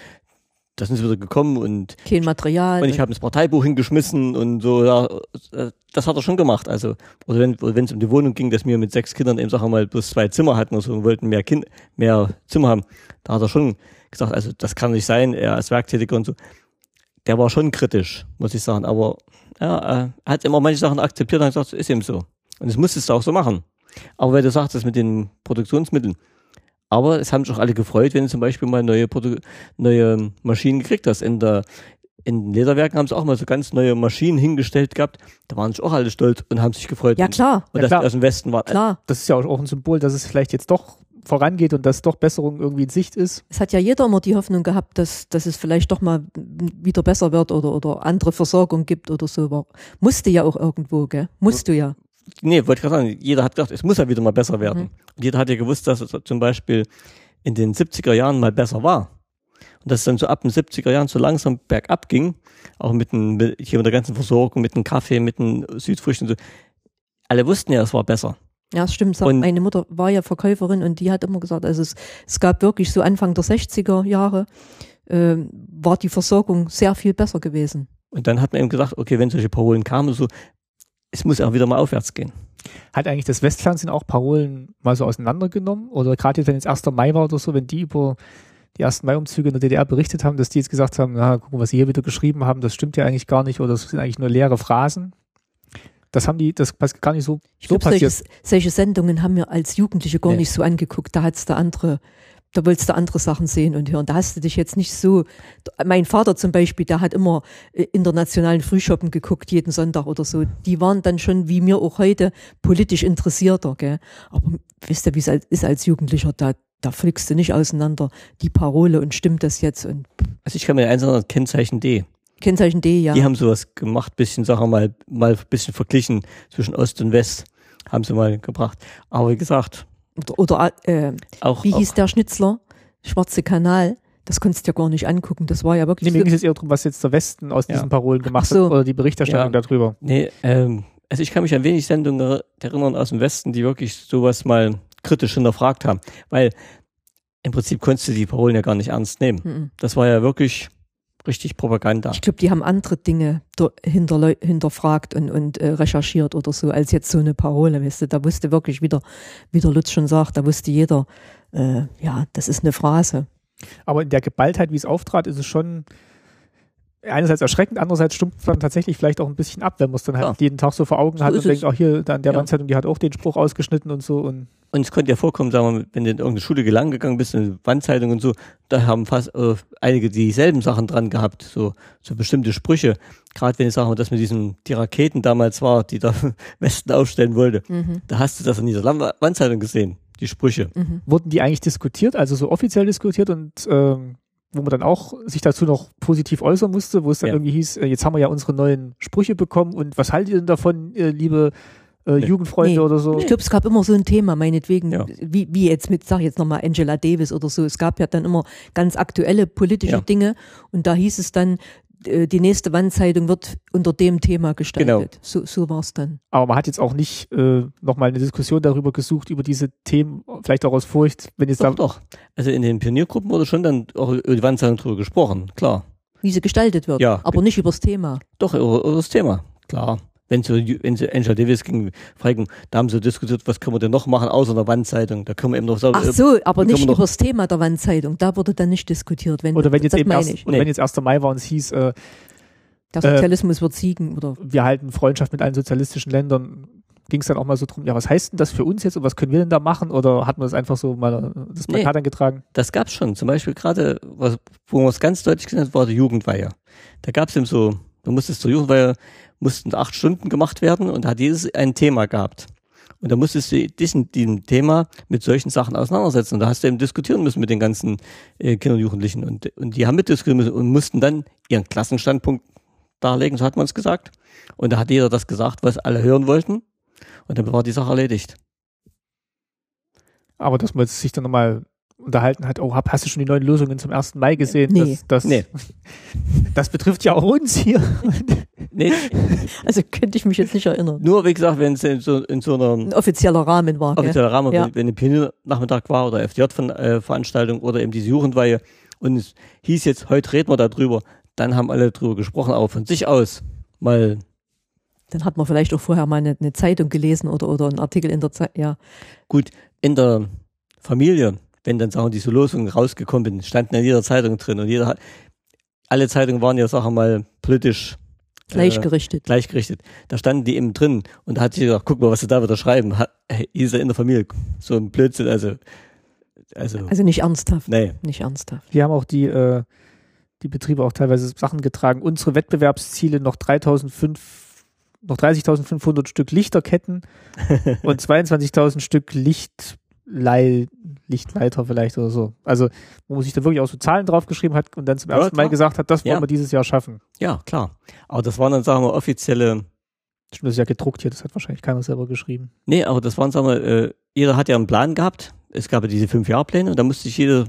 C: da sind sie wieder gekommen und
B: kein Material.
C: Und ich habe das Parteibuch hingeschmissen und so, ja, äh, das hat er schon gemacht. Also, oder wenn es um die Wohnung ging, dass wir mit sechs Kindern eben sagen wir mal bloß zwei Zimmer hatten und so und wollten mehr Kind, mehr Zimmer haben, da hat er schon gesagt, also das kann nicht sein, er als Werktätiger und so der war schon kritisch, muss ich sagen. Aber ja, er hat immer manche Sachen akzeptiert und gesagt, ist eben so. Und das musstest du auch so machen. Aber weil du sagst, das mit den Produktionsmitteln. Aber es haben sich auch alle gefreut, wenn du zum Beispiel mal neue, Produ neue Maschinen gekriegt hast. In, der, in den Lederwerken haben sie auch mal so ganz neue Maschinen hingestellt gehabt. Da waren sich auch alle stolz und haben sich gefreut.
B: Ja, klar.
C: Und,
B: ja,
C: dass
B: klar.
C: aus dem Westen war.
A: Klar. Das ist ja auch ein Symbol, dass es vielleicht jetzt doch vorangeht und dass doch Besserung irgendwie in Sicht ist.
B: Es hat ja jeder immer die Hoffnung gehabt, dass, dass es vielleicht doch mal wieder besser wird oder, oder andere Versorgung gibt oder so. Aber musste ja auch irgendwo, gell? Musst du ja.
C: Nee, wollte ich gerade sagen, jeder hat gedacht, es muss ja wieder mal besser werden. Mhm. Und jeder hat ja gewusst, dass es zum Beispiel in den 70er Jahren mal besser war. Und dass es dann so ab den 70er Jahren so langsam bergab ging, auch mit, den, mit hier mit der ganzen Versorgung, mit dem Kaffee, mit den Südfrüchten. So. Alle wussten ja, es war besser.
B: Ja, das stimmt. Und Meine Mutter war ja Verkäuferin und die hat immer gesagt, also es, es gab wirklich so Anfang der 60er Jahre, äh, war die Versorgung sehr viel besser gewesen.
C: Und dann hat man eben gesagt, okay, wenn solche Parolen kamen, so, es muss auch wieder mal aufwärts gehen.
A: Hat eigentlich das Westfernsehen auch Parolen mal so auseinandergenommen? Oder gerade jetzt, wenn jetzt 1. Mai war oder so, wenn die über die ersten Mai-Umzüge in der DDR berichtet haben, dass die jetzt gesagt haben, na, gucken, was sie hier wieder geschrieben haben, das stimmt ja eigentlich gar nicht oder das sind eigentlich nur leere Phrasen. Das haben die, das passt gar nicht so,
B: ich so glaub, passiert. Solche, solche Sendungen haben wir als Jugendliche gar nee. nicht so angeguckt. Da hat's da andere, da wolltest du andere Sachen sehen und hören. Da hast du dich jetzt nicht so. Mein Vater zum Beispiel, der hat immer internationalen Frühschoppen geguckt, jeden Sonntag oder so. Die waren dann schon, wie mir auch heute, politisch interessierter. Gell? Aber wisst ihr, wie es ist als Jugendlicher, da, da fliegst du nicht auseinander die Parole und stimmt das jetzt? Und
C: also ich kann mir eins sagen, Kennzeichen D.
B: Kennzeichen D, ja.
C: Die haben sowas gemacht, bisschen Sachen mal, mal ein bisschen verglichen zwischen Ost und West, haben sie mal gebracht. Aber wie gesagt.
B: Oder, oder äh, auch, wie auch, hieß der Schnitzler? Schwarze Kanal. Das konntest du ja gar nicht angucken. Das war ja wirklich.
A: Nee, mir ging es eher darum, was jetzt der Westen aus ja. diesen Parolen gemacht so. hat oder die Berichterstattung ja. darüber.
C: Nee, ähm, also ich kann mich an wenig Sendungen erinnern aus dem Westen, die wirklich sowas mal kritisch hinterfragt haben. Weil im Prinzip konntest du die Parolen ja gar nicht ernst nehmen. Mhm. Das war ja wirklich richtig Propaganda.
B: Ich glaube, die haben andere Dinge hinter, hinterfragt und, und äh, recherchiert oder so, als jetzt so eine Parole, weißt du, da wusste wirklich wieder, wie der Lutz schon sagt, da wusste jeder, äh, ja, das ist eine Phrase.
A: Aber in der Geballtheit, wie es auftrat, ist es schon einerseits erschreckend, andererseits stumpft man tatsächlich vielleicht auch ein bisschen ab, wenn man es dann halt ja. jeden Tag so vor Augen so hat und denkt, auch hier, da in der ja. Wandzeitung, die hat auch den Spruch ausgeschnitten und so und
C: und es konnte ja vorkommen, sagen wir, mal, wenn du in irgendeine Schule gelang gegangen bist, in Wandzeitung und so, da haben fast äh, einige dieselben Sachen dran gehabt, so, so bestimmte Sprüche. Gerade wenn ich sage, dass mit diesen, die Raketen damals war, die da Westen aufstellen wollte, mhm. da hast du das in dieser Wandzeitung gesehen, die Sprüche.
A: Mhm. Wurden die eigentlich diskutiert, also so offiziell diskutiert und ähm, wo man dann auch sich dazu noch positiv äußern musste, wo es dann ja. irgendwie hieß, äh, jetzt haben wir ja unsere neuen Sprüche bekommen und was haltet ihr denn davon, äh, liebe äh, Jugendfreunde nee. oder so.
B: Ich glaube, es gab immer so ein Thema, meinetwegen, ja. wie, wie jetzt mit, sag ich jetzt nochmal, Angela Davis oder so. Es gab ja dann immer ganz aktuelle politische ja. Dinge und da hieß es dann, die nächste Wandzeitung wird unter dem Thema gestaltet. Genau. So, so war es dann.
A: Aber man hat jetzt auch nicht äh, nochmal eine Diskussion darüber gesucht, über diese Themen, vielleicht auch aus Furcht, wenn jetzt
C: doch, doch. Also in den Pioniergruppen wurde schon dann auch über die Wandzeitung drüber gesprochen, klar.
B: Wie sie gestaltet wird, ja. aber nicht über das Thema.
C: Doch, über, über das Thema, klar wenn sie, wenn sie Angela Davis ging, fragen, da haben sie diskutiert, was können wir denn noch machen außer der Wandzeitung. Da können wir eben noch
B: sagen. Ach so, aber nicht über das Thema der Wandzeitung. Da wurde dann nicht diskutiert. Wenn,
A: oder wenn jetzt eben erst, oder nee. wenn jetzt 1. Mai war und es hieß, äh,
B: der Sozialismus äh, wird siegen, oder?
A: Wir halten Freundschaft mit allen sozialistischen Ländern. Ging es dann auch mal so drum, ja, was heißt denn das für uns jetzt und was können wir denn da machen? Oder hat man das einfach so mal das Plakat nee, angetragen?
C: Das gab's schon. Zum Beispiel gerade, wo man es ganz deutlich gesehen hat, war die Jugendweihe. Da gab's eben so, du musstest zur Jugendweihe mussten acht Stunden gemacht werden und hat jedes ein Thema gehabt. Und da musstest du diesen, diesem Thema mit solchen Sachen auseinandersetzen. Und da hast du eben diskutieren müssen mit den ganzen äh, Kindern und Jugendlichen. Und, und die haben mitdiskutieren müssen und mussten dann ihren Klassenstandpunkt darlegen, so hat man es gesagt. Und da hat jeder das gesagt, was alle hören wollten. Und dann war die Sache erledigt.
A: Aber dass man sich dann nochmal unterhalten hat, oh, hast du schon die neuen Lösungen zum 1. Mai gesehen?
B: Nee.
A: Das, das,
C: nee.
A: das betrifft ja auch uns hier.
B: Nee. Also könnte ich mich jetzt nicht erinnern.
C: Nur, wie gesagt, wenn es in so, in so einer...
B: Ein offizieller Rahmen war.
C: Offizieller Rahmen, ja. wenn, wenn ein Pioniernachmittag war oder FDJ-Veranstaltung oder eben diese Jugendweihe und es hieß jetzt, heute reden wir darüber, dann haben alle darüber gesprochen, aber von sich aus mal
B: dann hat man vielleicht auch vorher mal eine, eine, Zeitung gelesen oder, oder einen Artikel in der Zeit, ja.
C: Gut, in der Familie, wenn dann Sachen, diese Losungen rausgekommen sind, standen in jeder Zeitung drin und jeder hat, alle Zeitungen waren ja, sagen wir mal, politisch
B: äh, gleichgerichtet.
C: Äh, gleichgerichtet. Da standen die eben drin und da hat sie gesagt, guck mal, was sie da wieder schreiben. Hat, ist er in der Familie so ein Blödsinn, also
B: also, also nicht ernsthaft.
C: Nee.
B: Nicht ernsthaft.
A: Wir haben auch die, äh, die Betriebe auch teilweise Sachen getragen. Unsere Wettbewerbsziele noch 3005, noch 30.500 Stück Lichterketten und 22.000 Stück Lichtlei, Lichtleiter vielleicht oder so. Also, wo man sich da wirklich auch so Zahlen draufgeschrieben hat und dann zum ja, ersten klar. Mal gesagt hat, das wollen ja. wir dieses Jahr schaffen.
C: Ja, klar. Aber das waren dann, sagen wir, offizielle.
A: Stimmt, das ist ja gedruckt hier, das hat wahrscheinlich keiner selber geschrieben.
C: Nee, aber das waren, sagen wir, äh, jeder hat ja einen Plan gehabt. Es gab ja diese Fünf-Jahr-Pläne und da musste sich jeder,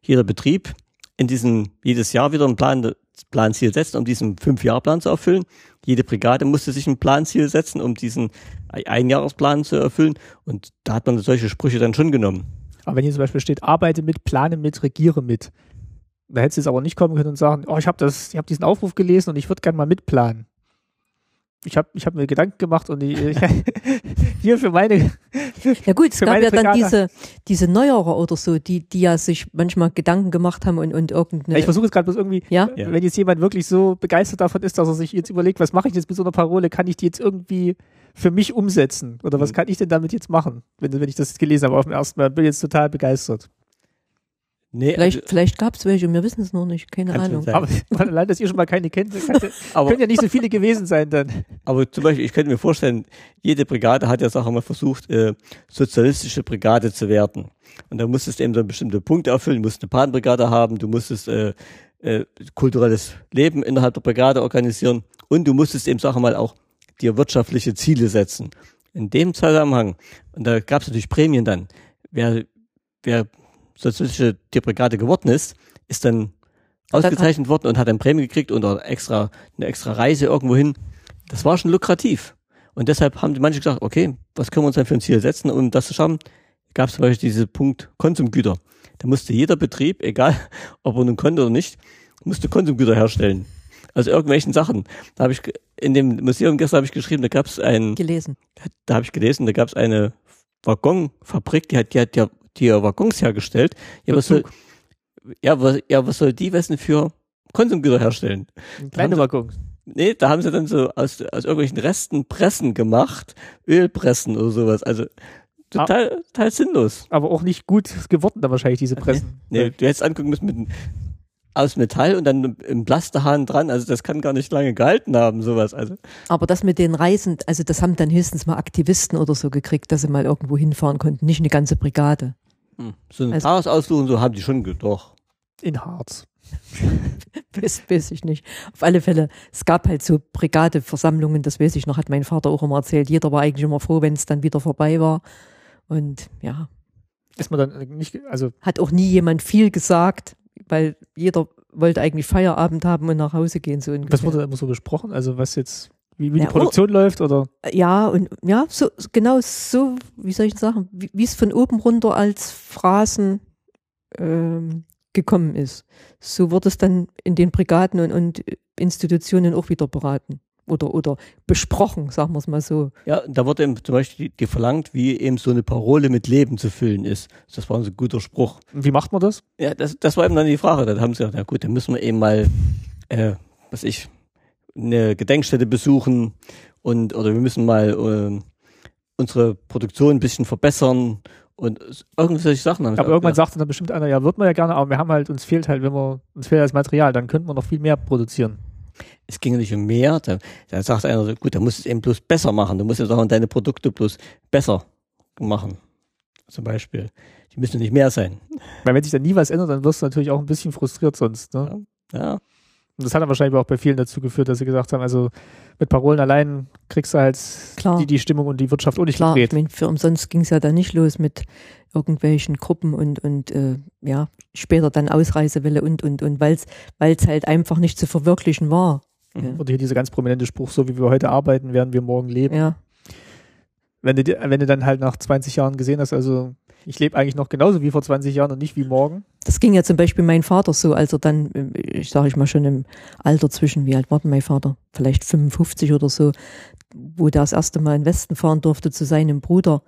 C: jeder Betrieb in diesem, jedes Jahr wieder ein Plan, Planziel setzen, um diesen Fünf-Jahr-Plan zu erfüllen. Jede Brigade musste sich ein Planziel setzen, um diesen Einjahresplan zu erfüllen. Und da hat man solche Sprüche dann schon genommen.
A: Aber wenn hier zum Beispiel steht, arbeite mit, plane mit, regiere mit, da hättest du jetzt aber nicht kommen können und sagen, oh, ich habe habe diesen Aufruf gelesen und ich würde gerne mal mitplanen ich habe ich hab mir Gedanken gemacht und ich, hier für meine.
B: Ja gut, es gab ja dann diese, diese Neuerer oder so, die, die ja sich manchmal Gedanken gemacht haben und, und irgendeine.
A: Ja, ich versuche es gerade bloß irgendwie, ja? wenn jetzt jemand wirklich so begeistert davon ist, dass er sich jetzt überlegt, was mache ich jetzt mit so einer Parole, kann ich die jetzt irgendwie für mich umsetzen? Oder was mhm. kann ich denn damit jetzt machen, wenn, wenn ich das gelesen habe auf dem ersten Mal? Bin jetzt total begeistert.
B: Nee, vielleicht also, vielleicht gab es welche, wir wissen es noch nicht, keine Ahnung.
A: Aber allein, dass ihr schon mal keine kennt, aber, können ja nicht so viele gewesen sein dann.
C: Aber zum Beispiel, ich könnte mir vorstellen, jede Brigade hat ja Sachen mal versucht, äh, sozialistische Brigade zu werden. Und da musstest du eben so bestimmte Punkte erfüllen, du musst eine Patenbrigade haben, du musstest äh, äh, kulturelles Leben innerhalb der Brigade organisieren und du musstest eben, sag mal, auch dir wirtschaftliche Ziele setzen. In dem Zusammenhang, und da gab es natürlich Prämien dann, wer, wer sozialistische Brigade geworden ist, ist dann ausgezeichnet worden und hat eine Prämie gekriegt und extra, eine extra Reise irgendwo hin. Das war schon lukrativ. Und deshalb haben die manche gesagt, okay, was können wir uns denn für ein Ziel setzen, um das zu schaffen? Gab es zum Beispiel diesen Punkt Konsumgüter. Da musste jeder Betrieb, egal ob er nun konnte oder nicht, musste Konsumgüter herstellen. Also irgendwelchen Sachen. Da habe ich in dem Museum gestern habe ich geschrieben, da gab es ein
B: gelesen.
C: Da habe ich gelesen, da gab es eine Waggonfabrik, die hat, die hat ja die Waggons hergestellt. Ja, was soll, ja, was, ja, was soll die wissen für Konsumgüter herstellen?
A: Kleine Waggons.
C: Nee, da haben sie dann so aus, aus irgendwelchen Resten Pressen gemacht, Ölpressen oder sowas. Also total, ah, total sinnlos.
A: Aber auch nicht gut geworden da wahrscheinlich, diese Pressen.
C: Nee, nee du hättest angucken müssen mit aus Metall und dann im Blasterhahn dran. Also das kann gar nicht lange gehalten haben, sowas. Also.
B: Aber das mit den Reisen, also das haben dann höchstens mal Aktivisten oder so gekriegt, dass sie mal irgendwo hinfahren konnten, nicht eine ganze Brigade.
C: Hm. So eine also, Tagesausflug so haben die schon doch.
A: In Harz.
B: weiß, weiß ich nicht. Auf alle Fälle, es gab halt so Brigadeversammlungen, das weiß ich noch, hat mein Vater auch immer erzählt. Jeder war eigentlich immer froh, wenn es dann wieder vorbei war. Und ja.
A: Ist man dann nicht, also.
B: Hat auch nie jemand viel gesagt, weil jeder wollte eigentlich Feierabend haben und nach Hause gehen, so ungefähr.
A: Was wurde da immer so besprochen? Also was jetzt wie, wie ja, die Produktion oh, läuft oder?
B: Ja, und ja, so genau so, wie soll ich sagen, wie es von oben runter als Phrasen ähm, gekommen ist. So wird es dann in den Brigaden und, und Institutionen auch wieder beraten oder, oder besprochen, sagen wir es mal so.
C: Ja, da wurde eben zum Beispiel die, die verlangt, wie eben so eine Parole mit Leben zu füllen ist. Das war so ein guter Spruch.
A: Wie macht man das?
C: Ja, das, das war eben dann die Frage. Da haben sie gesagt, ja gut, dann müssen wir eben mal, äh, was ich, eine Gedenkstätte besuchen und oder wir müssen mal äh, unsere Produktion ein bisschen verbessern und irgendwelche Sachen.
A: Aber irgendwann ja. sagte dann bestimmt einer, ja, wird man ja gerne, aber wir haben halt, uns fehlt halt, wenn wir, uns fehlt das Material, dann könnten wir noch viel mehr produzieren.
C: Es ging ja nicht um mehr, da, da sagt einer, gut, da musst du es eben bloß besser machen, du musst ja auch deine Produkte bloß besser machen. Zum Beispiel. Die müssen nicht mehr sein.
A: Weil wenn sich dann nie was ändert, dann wirst du natürlich auch ein bisschen frustriert sonst, ne?
C: Ja. ja.
A: Und das hat dann wahrscheinlich auch bei vielen dazu geführt, dass sie gesagt haben, also mit Parolen allein kriegst du halt Klar. Die, die Stimmung und die Wirtschaft auch nicht
B: Klar, gedreht. Ich meine, für umsonst ging es ja da nicht los mit irgendwelchen Gruppen und, und äh, ja, später dann Ausreisewelle und, und, und weil es halt einfach nicht zu verwirklichen war.
A: Mhm. Ja. Oder hier dieser ganz prominente Spruch, so wie wir heute arbeiten, werden wir morgen leben.
B: Ja.
A: Wenn du, wenn du dann halt nach 20 Jahren gesehen hast, also ich lebe eigentlich noch genauso wie vor 20 Jahren und nicht wie morgen.
B: Das ging ja zum Beispiel mein Vater so, als er dann, ich sage ich mal schon im Alter zwischen, wie alt war denn mein Vater? Vielleicht 55 oder so, wo der das erste Mal in den Westen fahren durfte zu seinem Bruder.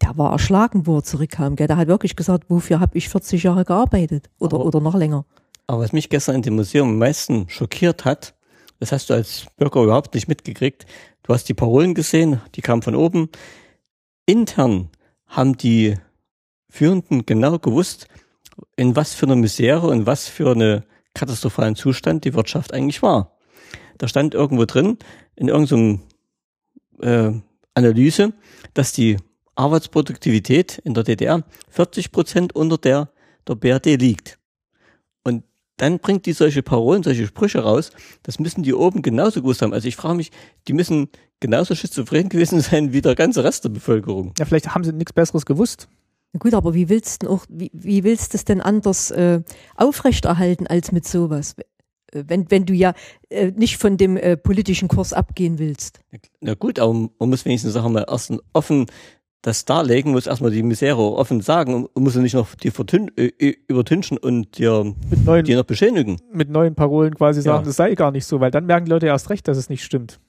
B: Der war erschlagen, wo er zurückkam. Gell? Der hat wirklich gesagt, wofür habe ich 40 Jahre gearbeitet oder, aber, oder noch länger.
C: Aber was mich gestern in dem Museum am meisten schockiert hat, das hast du als Bürger überhaupt nicht mitgekriegt. Du hast die Parolen gesehen, die kamen von oben. Intern haben die Führenden genau gewusst, in was für einer Misere und was für eine katastrophalen Zustand die Wirtschaft eigentlich war. Da stand irgendwo drin, in irgendeiner äh, Analyse, dass die Arbeitsproduktivität in der DDR 40 Prozent unter der der BRD liegt. Und dann bringt die solche Parolen, solche Sprüche raus. Das müssen die oben genauso gewusst haben. Also ich frage mich, die müssen genauso schizophren gewesen sein wie der ganze Rest der Bevölkerung.
A: Ja, vielleicht haben sie nichts Besseres gewusst.
B: Gut, aber wie willst du auch, wie, wie willst du es denn anders äh, aufrechterhalten als mit sowas? Wenn, wenn du ja äh, nicht von dem äh, politischen Kurs abgehen willst.
C: Na gut, aber man muss wenigstens sagen, mal erst offen das darlegen, muss erstmal die Misere offen sagen und muss nicht noch die vertün äh, übertünchen und dir mit neuen, die noch beschädigen.
A: Mit neuen Parolen quasi sagen, ja. das sei gar nicht so, weil dann merken die Leute erst recht, dass es nicht stimmt.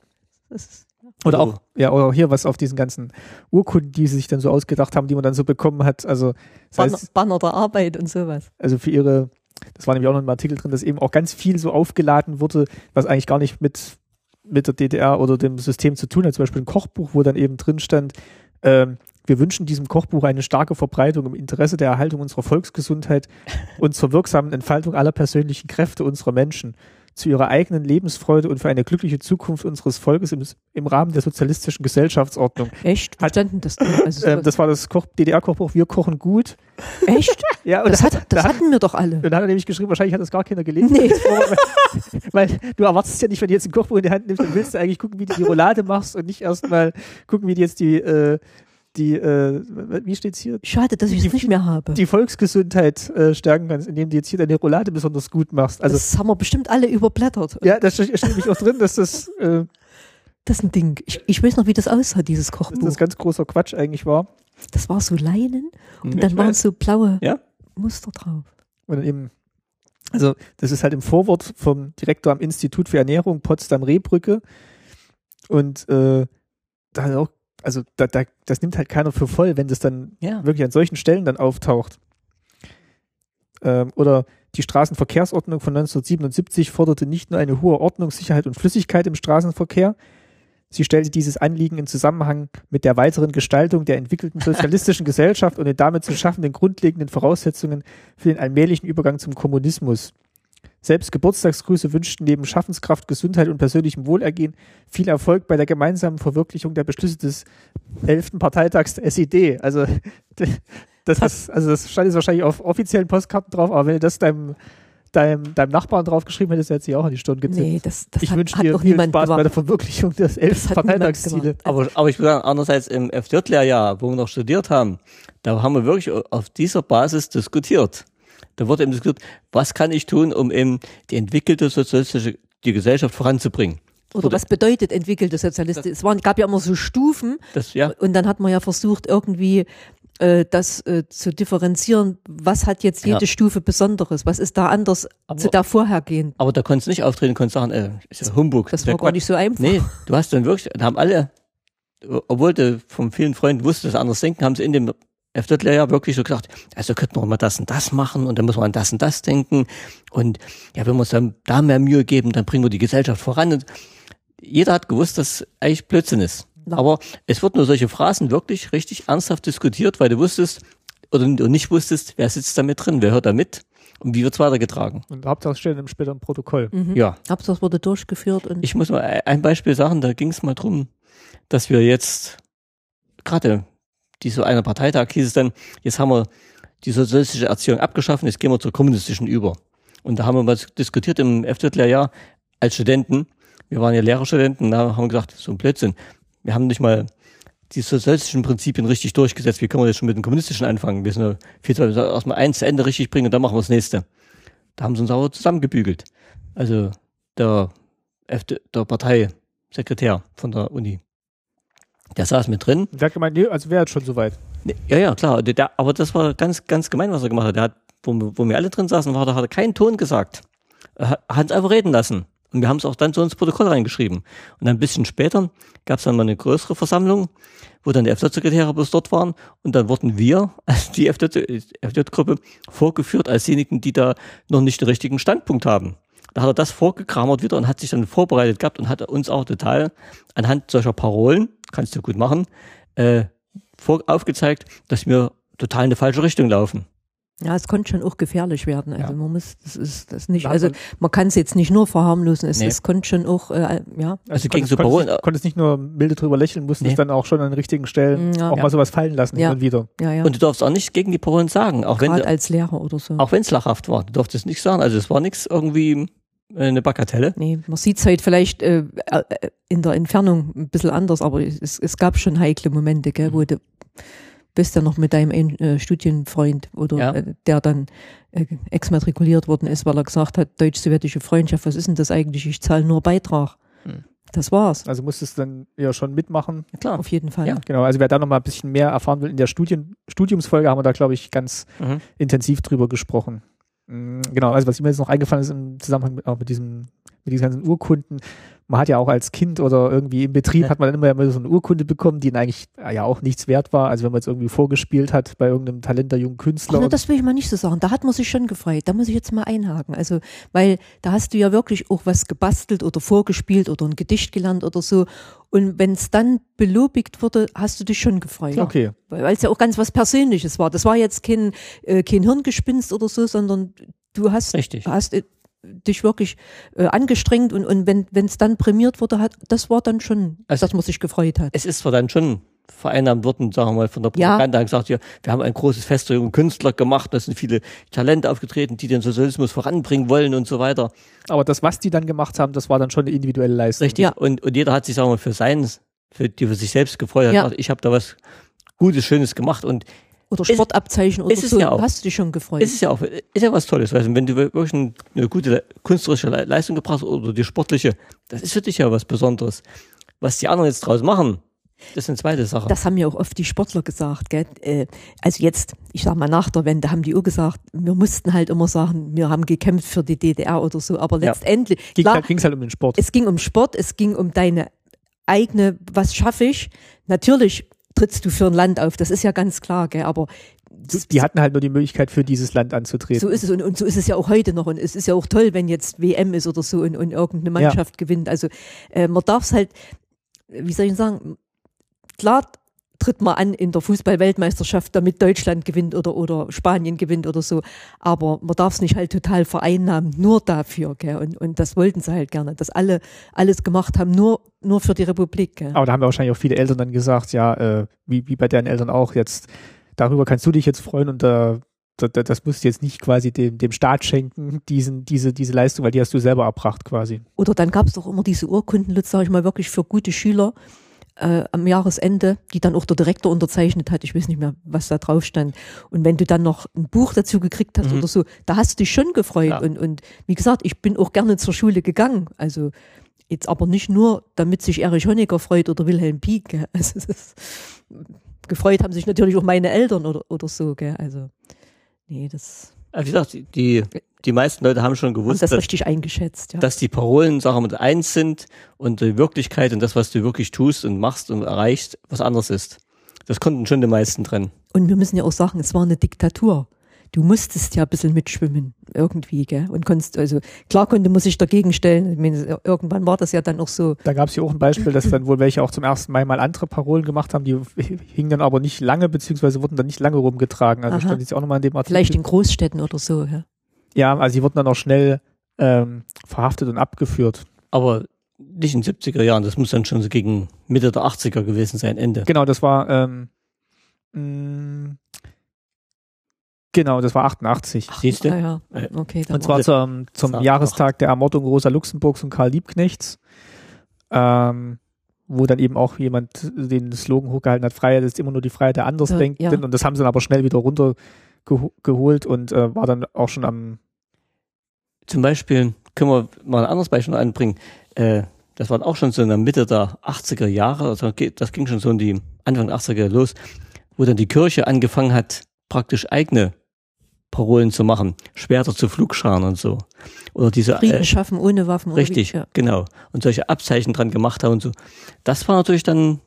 A: Ist, oder auch, ja, oder auch hier was auf diesen ganzen Urkunden, die sie sich dann so ausgedacht haben, die man dann so bekommen hat. Also
B: das Banner, heißt, Banner der Arbeit und sowas.
A: Also für ihre, das war nämlich auch noch ein Artikel drin, dass eben auch ganz viel so aufgeladen wurde, was eigentlich gar nicht mit mit der DDR oder dem System zu tun hat. Zum Beispiel ein Kochbuch, wo dann eben drin stand, ähm, wir wünschen diesem Kochbuch eine starke Verbreitung im Interesse der Erhaltung unserer Volksgesundheit und zur wirksamen Entfaltung aller persönlichen Kräfte unserer Menschen, zu ihrer eigenen Lebensfreude und für eine glückliche Zukunft unseres Volkes im, im Rahmen der sozialistischen Gesellschaftsordnung.
B: Echt?
A: Verstanden das? Also ähm, das war das DDR-Kochbuch Wir kochen gut.
B: Echt?
A: Ja, und
B: das, hat, das da hatten wir doch alle. Und
A: dann hat er nämlich geschrieben, wahrscheinlich hat das gar keiner gelesen. Nee. weil, weil du erwartest ja nicht, wenn du jetzt ein Kochbuch in die Hand nimmst, dann willst du eigentlich gucken, wie du die Roulade machst und nicht erstmal gucken, wie du jetzt die äh, die, äh, wie steht's hier?
B: Schade, dass ich es nicht mehr habe.
A: Die Volksgesundheit äh, stärken kannst, indem du jetzt hier deine Roulade besonders gut machst. Also,
B: das haben wir bestimmt alle überblättert.
A: Ja, da steht nämlich auch drin, dass das. Äh,
B: das ist ein Ding. Ich, ich weiß noch, wie das aussah, dieses Kochbuch. Dass
A: das ganz großer Quatsch eigentlich war.
B: Das war so Leinen und ich dann waren so blaue
A: ja?
B: Muster drauf.
A: Und dann eben, also das ist halt im Vorwort vom Direktor am Institut für Ernährung Potsdam-Rehbrücke. Und äh, da hat auch also da, da, das nimmt halt keiner für voll, wenn das dann ja. wirklich an solchen Stellen dann auftaucht. Ähm, oder die Straßenverkehrsordnung von 1977 forderte nicht nur eine hohe Ordnung, Sicherheit und Flüssigkeit im Straßenverkehr, sie stellte dieses Anliegen in Zusammenhang mit der weiteren Gestaltung der entwickelten sozialistischen Gesellschaft und den damit zu schaffenden grundlegenden Voraussetzungen für den allmählichen Übergang zum Kommunismus. Selbst Geburtstagsgrüße wünschten neben Schaffenskraft, Gesundheit und persönlichem Wohlergehen viel Erfolg bei der gemeinsamen Verwirklichung der Beschlüsse des 11. Parteitags der SED. Also das, ist, also das stand jetzt wahrscheinlich auf offiziellen Postkarten drauf, aber wenn du das deinem, deinem, deinem Nachbarn draufgeschrieben hättest, hätte sie auch an die Stunde gezählt. Nee,
B: das, das
A: ich hat, wünsche dir viel Spaß gemacht. bei der Verwirklichung des 11. Parteitagsziele.
C: Aber, aber ich würde sagen, andererseits im FJ-Lehrjahr, wo wir noch studiert haben, da haben wir wirklich auf dieser Basis diskutiert. Da wurde eben diskutiert, was kann ich tun, um eben die entwickelte sozialistische die Gesellschaft voranzubringen.
B: Oder was bedeutet entwickelte Sozialistin? Es waren, gab ja immer so Stufen.
C: Das, ja.
B: Und dann hat man ja versucht, irgendwie äh, das äh, zu differenzieren. Was hat jetzt jede ja. Stufe Besonderes? Was ist da anders aber, zu der vorhergehend?
C: Aber da konntest du nicht auftreten, konntest sagen, äh, ist ja Humbug.
B: Das war gar nicht so einfach.
C: Nee, du hast dann wirklich, da haben alle, obwohl du von vielen Freunden wusstest, dass anders denken, haben sie in dem FDler ja wirklich so gesagt, also könnten wir mal das und das machen und dann muss man an das und das denken und ja, wenn wir uns dann da mehr Mühe geben, dann bringen wir die Gesellschaft voran und jeder hat gewusst, dass eigentlich Blödsinn ist. Ja. Aber es wird nur solche Phrasen wirklich richtig ernsthaft diskutiert, weil du wusstest oder nicht wusstest, wer sitzt da mit drin, wer hört da mit und wie wird's weitergetragen.
A: Und Hauptsache steht im späteren Protokoll.
B: Mhm.
C: Ja.
B: Hauptsache wurde durchgeführt. Und
C: ich muss mal ein Beispiel sagen, da ging es mal drum, dass wir jetzt gerade die so einer Parteitag hieß es dann, jetzt haben wir die sozialistische Erziehung abgeschaffen, jetzt gehen wir zur kommunistischen über. Und da haben wir mal diskutiert im FZ-Lehrjahr als Studenten, wir waren ja Lehrerstudenten, da haben wir gesagt, so ein Blödsinn. Wir haben nicht mal die sozialistischen Prinzipien richtig durchgesetzt. Wie können wir jetzt schon mit den kommunistischen anfangen? Wir sind ja viel zu erstmal eins zu Ende richtig bringen und dann machen wir das nächste. Da haben sie uns aber zusammengebügelt. Also der, FD, der Parteisekretär von der Uni. Der saß mit drin.
A: Der hat gemeint, nee, also wäre jetzt schon soweit.
C: Ja, ja, klar. Der, aber das war ganz, ganz gemein, was er gemacht hat. Der hat, wo, wo wir alle drin saßen, war, da hat er keinen Ton gesagt. Er hat es einfach reden lassen. Und wir haben es auch dann so ins Protokoll reingeschrieben. Und ein bisschen später gab es dann mal eine größere Versammlung, wo dann die FJ-Sekretäre bloß dort waren. Und dann wurden wir, also die FJ-Gruppe, vorgeführt als diejenigen, die da noch nicht den richtigen Standpunkt haben. Da hat er das vorgekramert wieder und hat sich dann vorbereitet gehabt und hat uns auch total anhand solcher Parolen, kannst du gut machen, äh, vor, aufgezeigt, dass wir total in die falsche Richtung laufen.
B: Ja, es konnte schon auch gefährlich werden. Also ja. man muss, das ist das nicht, also man kann es jetzt nicht nur verharmlosen, es, nee. es konnte schon auch, äh, ja.
A: Also gegen so Parolen. Konntest, konntest nicht nur milde drüber lächeln, musstest nee. dann auch schon an den richtigen Stellen mm, ja. auch ja. mal sowas fallen lassen ja. wieder.
C: Ja, ja. Und du darfst auch nicht gegen die Parolen sagen, auch Grad wenn
B: als Lehrer oder so.
C: Auch wenn es lachhaft war, du durftest nicht sagen. Also es war nichts irgendwie eine Bagatelle.
B: Nee, man sieht es halt vielleicht äh, äh, in der Entfernung ein bisschen anders, aber es, es gab schon heikle Momente, gell, wo mhm. du bist ja noch mit deinem äh, Studienfreund oder ja. äh, der dann äh, exmatrikuliert worden ist, weil er gesagt hat, deutsch-sowjetische Freundschaft, was ist denn das eigentlich? Ich zahle nur Beitrag. Hm. Das war's.
A: Also musstest du dann ja schon mitmachen.
B: Ja, klar, auf jeden Fall. Ja.
A: Genau, also wer da noch mal ein bisschen mehr erfahren will, in der Studien, Studiumsfolge haben wir da, glaube ich, ganz mhm. intensiv drüber gesprochen. Mhm, genau, also was mir jetzt noch eingefallen ist im Zusammenhang mit, auch mit diesem, mit diesen ganzen Urkunden, man hat ja auch als Kind oder irgendwie im Betrieb hat man dann immer, so eine Urkunde bekommen, die eigentlich ja auch nichts wert war. Also wenn man jetzt irgendwie vorgespielt hat bei irgendeinem Talent der jungen Künstler.
B: Ach, das will ich mal nicht so sagen. Da hat man sich schon gefreut. Da muss ich jetzt mal einhaken. Also, weil da hast du ja wirklich auch was gebastelt oder vorgespielt oder ein Gedicht gelernt oder so. Und wenn es dann belobigt wurde, hast du dich schon gefreut.
A: Okay.
B: Weil es ja auch ganz was Persönliches war. Das war jetzt kein, äh, kein Hirngespinst oder so, sondern du hast,
C: Richtig.
B: hast äh, dich wirklich äh, angestrengt und, und wenn es dann prämiert wurde, hat, das war dann schon, also, dass man sich gefreut hat.
C: Es ist zwar dann schon vereinnahmt worden, sagen wir mal, von der Propaganda ja. gesagt, ja, wir haben ein großes Fest der jungen Künstler gemacht, da sind viele Talente aufgetreten, die den Sozialismus voranbringen wollen und so weiter.
A: Aber das, was die dann gemacht haben, das war dann schon eine individuelle Leistung.
C: Richtig, ja. und, und jeder hat sich, sagen wir mal, für seins, für, die für sich selbst gefreut, ja. ich habe da was Gutes, Schönes gemacht und
B: oder Sportabzeichen oder
C: so, ja auch,
B: hast du dich schon gefreut.
C: Ist es ja auch, ist ja was Tolles, weil wenn du wirklich eine gute künstlerische Leistung gebracht hast oder die sportliche, das ist für dich ja was Besonderes. Was die anderen jetzt draus machen, das ist eine zweite Sache.
B: Das haben ja auch oft die Sportler gesagt, gell? Äh, also jetzt, ich sag mal nach der Wende, haben die auch gesagt, wir mussten halt immer sagen, wir haben gekämpft für die DDR oder so, aber letztendlich. Ja.
A: Ging halt, es halt um den Sport.
B: Es ging um Sport, es ging um deine eigene, was schaffe ich? Natürlich trittst du für ein Land auf. Das ist ja ganz klar, gell? aber
A: die hatten halt nur die Möglichkeit, für dieses Land anzutreten.
B: So ist es und, und so ist es ja auch heute noch. Und es ist ja auch toll, wenn jetzt WM ist oder so und, und irgendeine Mannschaft ja. gewinnt. Also äh, man darf es halt, wie soll ich sagen, klar tritt man an in der Fußball-Weltmeisterschaft, damit Deutschland gewinnt oder, oder Spanien gewinnt oder so. Aber man darf es nicht halt total vereinnahmen, nur dafür. Gell? Und, und das wollten sie halt gerne, dass alle alles gemacht haben, nur, nur für die Republik. Gell?
A: Aber da haben ja wahrscheinlich auch viele Eltern dann gesagt, ja, äh, wie, wie bei deinen Eltern auch, jetzt darüber kannst du dich jetzt freuen und äh, das, das musst du jetzt nicht quasi dem, dem Staat schenken, diesen, diese, diese Leistung, weil die hast du selber erbracht quasi.
B: Oder dann gab es doch immer diese Urkunden, sage ich mal, wirklich für gute Schüler, äh, am Jahresende, die dann auch der Direktor unterzeichnet hat. Ich weiß nicht mehr, was da drauf stand. Und wenn du dann noch ein Buch dazu gekriegt hast mhm. oder so, da hast du dich schon gefreut. Ja. Und, und wie gesagt, ich bin auch gerne zur Schule gegangen. Also jetzt aber nicht nur, damit sich Erich Honecker freut oder Wilhelm Pieck. Also, ist, gefreut haben sich natürlich auch meine Eltern oder, oder so. Gell? Also nee, das.
C: Also wie gesagt, die, die meisten Leute haben schon gewusst,
B: haben das dass, richtig eingeschätzt, ja.
C: dass die Parolen Sachen mit eins sind und die Wirklichkeit und das, was du wirklich tust und machst und erreichst, was anderes ist. Das konnten schon die meisten trennen.
B: Und wir müssen ja auch sagen, es war eine Diktatur. Du musstest ja ein bisschen mitschwimmen, irgendwie, gell? Und konntest, also klar konnte man sich dagegen stellen. Ich meine, irgendwann war das ja dann auch so.
A: Da gab es ja auch ein Beispiel, dass dann wohl welche auch zum ersten Mal mal andere Parolen gemacht haben, die hingen dann aber nicht lange, beziehungsweise wurden dann nicht lange rumgetragen. Also Aha. stand jetzt auch nochmal in dem
B: Artikel. Vielleicht in Großstädten oder so, ja.
A: Ja, also sie wurden dann auch schnell ähm, verhaftet und abgeführt.
C: Aber nicht in den 70er Jahren, das muss dann schon so gegen Mitte der 80er gewesen sein, Ende.
A: Genau, das war ähm, mh, mm, Genau, das war 88.
C: Siehst du?
B: Ah, ja. okay,
A: und zwar zum, zum Jahrestag der Ermordung Rosa Luxemburgs und Karl Liebknechts, ähm, wo dann eben auch jemand den Slogan hochgehalten hat, Freiheit ist immer nur die Freiheit der Andersdenkenden. Ja. Und das haben sie dann aber schnell wieder runtergeholt und äh, war dann auch schon am
C: zum Beispiel können wir mal ein anderes Beispiel anbringen. Äh, das war auch schon so in der Mitte der 80er Jahre, also das ging schon so in die Anfang der 80er los, wo dann die Kirche angefangen hat, praktisch eigene Parolen zu machen, Schwerter zu Flugscharen und so. Oder diese
B: Frieden äh, schaffen ohne Waffen.
C: Richtig, wie, ja. genau. Und solche Abzeichen dran gemacht haben und so. Das war natürlich dann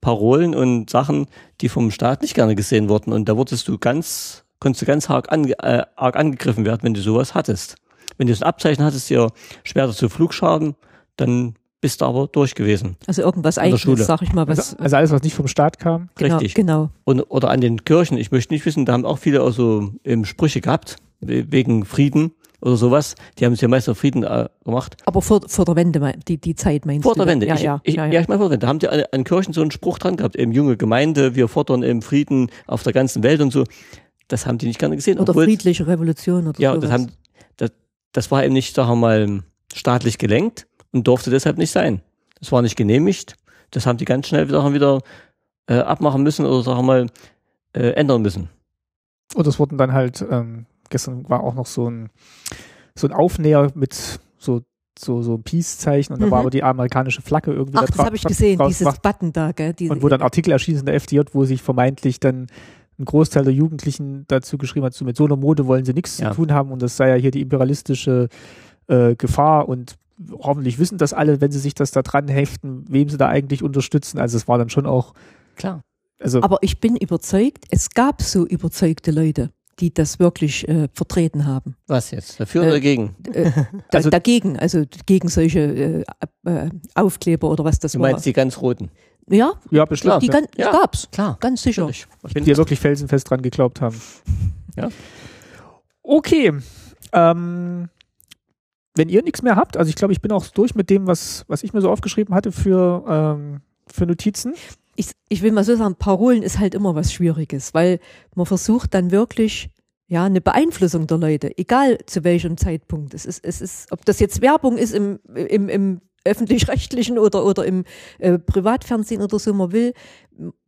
C: Parolen und Sachen, die vom Staat nicht gerne gesehen wurden. Und da wurdest du ganz, konntest du ganz arg, ange, äh, arg angegriffen werden, wenn du sowas hattest. Wenn du so ein Abzeichen hattest, hier Schwerter zu Flugschaden, dann bist du aber durch gewesen.
B: Also irgendwas eigenes, sag ich mal. Was,
A: also, also, alles, was nicht vom Staat kam?
C: Genau, Richtig.
B: Genau.
C: Und, oder an den Kirchen. Ich möchte nicht wissen, da haben auch viele also ähm, Sprüche gehabt, wegen Frieden oder sowas. Die haben es ja meist auf Frieden äh, gemacht.
B: Aber vor, vor der Wende, die, die Zeit meinst
C: vor du? Vor der Wende.
B: Ja,
C: ich,
B: ja,
C: ich, ja, ja. ja, ich meine vor der Wende. Da haben die an, an Kirchen so einen Spruch dran gehabt, eben junge Gemeinde, wir fordern im Frieden auf der ganzen Welt und so. Das haben die nicht gerne gesehen.
B: Oder friedliche Revolution oder
C: Ja, sowas. das haben, das, das war eben nicht, sagen wir mal, staatlich gelenkt und durfte deshalb nicht sein. Das war nicht genehmigt. Das haben die ganz schnell wieder, wieder äh, abmachen müssen oder sagen wir mal äh, ändern müssen.
A: Und es wurden dann halt, ähm, gestern war auch noch so ein, so ein Aufnäher mit so so so Peace-Zeichen und mhm. da war mhm. aber die amerikanische Flagge irgendwie
B: Ach, da das habe ich gesehen, dieses gemacht. Button da, gell?
A: Diese, und wo dann Artikel erschießen der FDJ, wo sich vermeintlich dann ein Großteil der Jugendlichen dazu geschrieben hat, so mit so einer Mode wollen sie nichts ja. zu tun haben und das sei ja hier die imperialistische äh, Gefahr und hoffentlich wissen das alle, wenn sie sich das da dran heften, wem sie da eigentlich unterstützen. Also es war dann schon auch
B: klar. Also Aber ich bin überzeugt, es gab so überzeugte Leute, die das wirklich äh, vertreten haben.
C: Was jetzt? Dafür äh, oder dagegen? Äh,
B: also, dagegen, also gegen solche äh, äh, Aufkleber oder was das
C: du
B: war.
C: Du meinst die ganz roten?
B: Ja,
A: ja bestimmt.
B: Die
A: ja.
B: ja. gab's, klar, ganz sicher.
A: Die ja wirklich felsenfest dran geglaubt haben. Ja. Okay. Ähm, wenn ihr nichts mehr habt, also ich glaube, ich bin auch durch mit dem, was, was ich mir so aufgeschrieben hatte für, ähm, für Notizen.
B: Ich, ich will mal so sagen, Parolen ist halt immer was Schwieriges, weil man versucht dann wirklich ja, eine Beeinflussung der Leute, egal zu welchem Zeitpunkt. Es ist, es ist, ob das jetzt Werbung ist im, im, im öffentlich-rechtlichen oder, oder im äh, Privatfernsehen oder so, man will,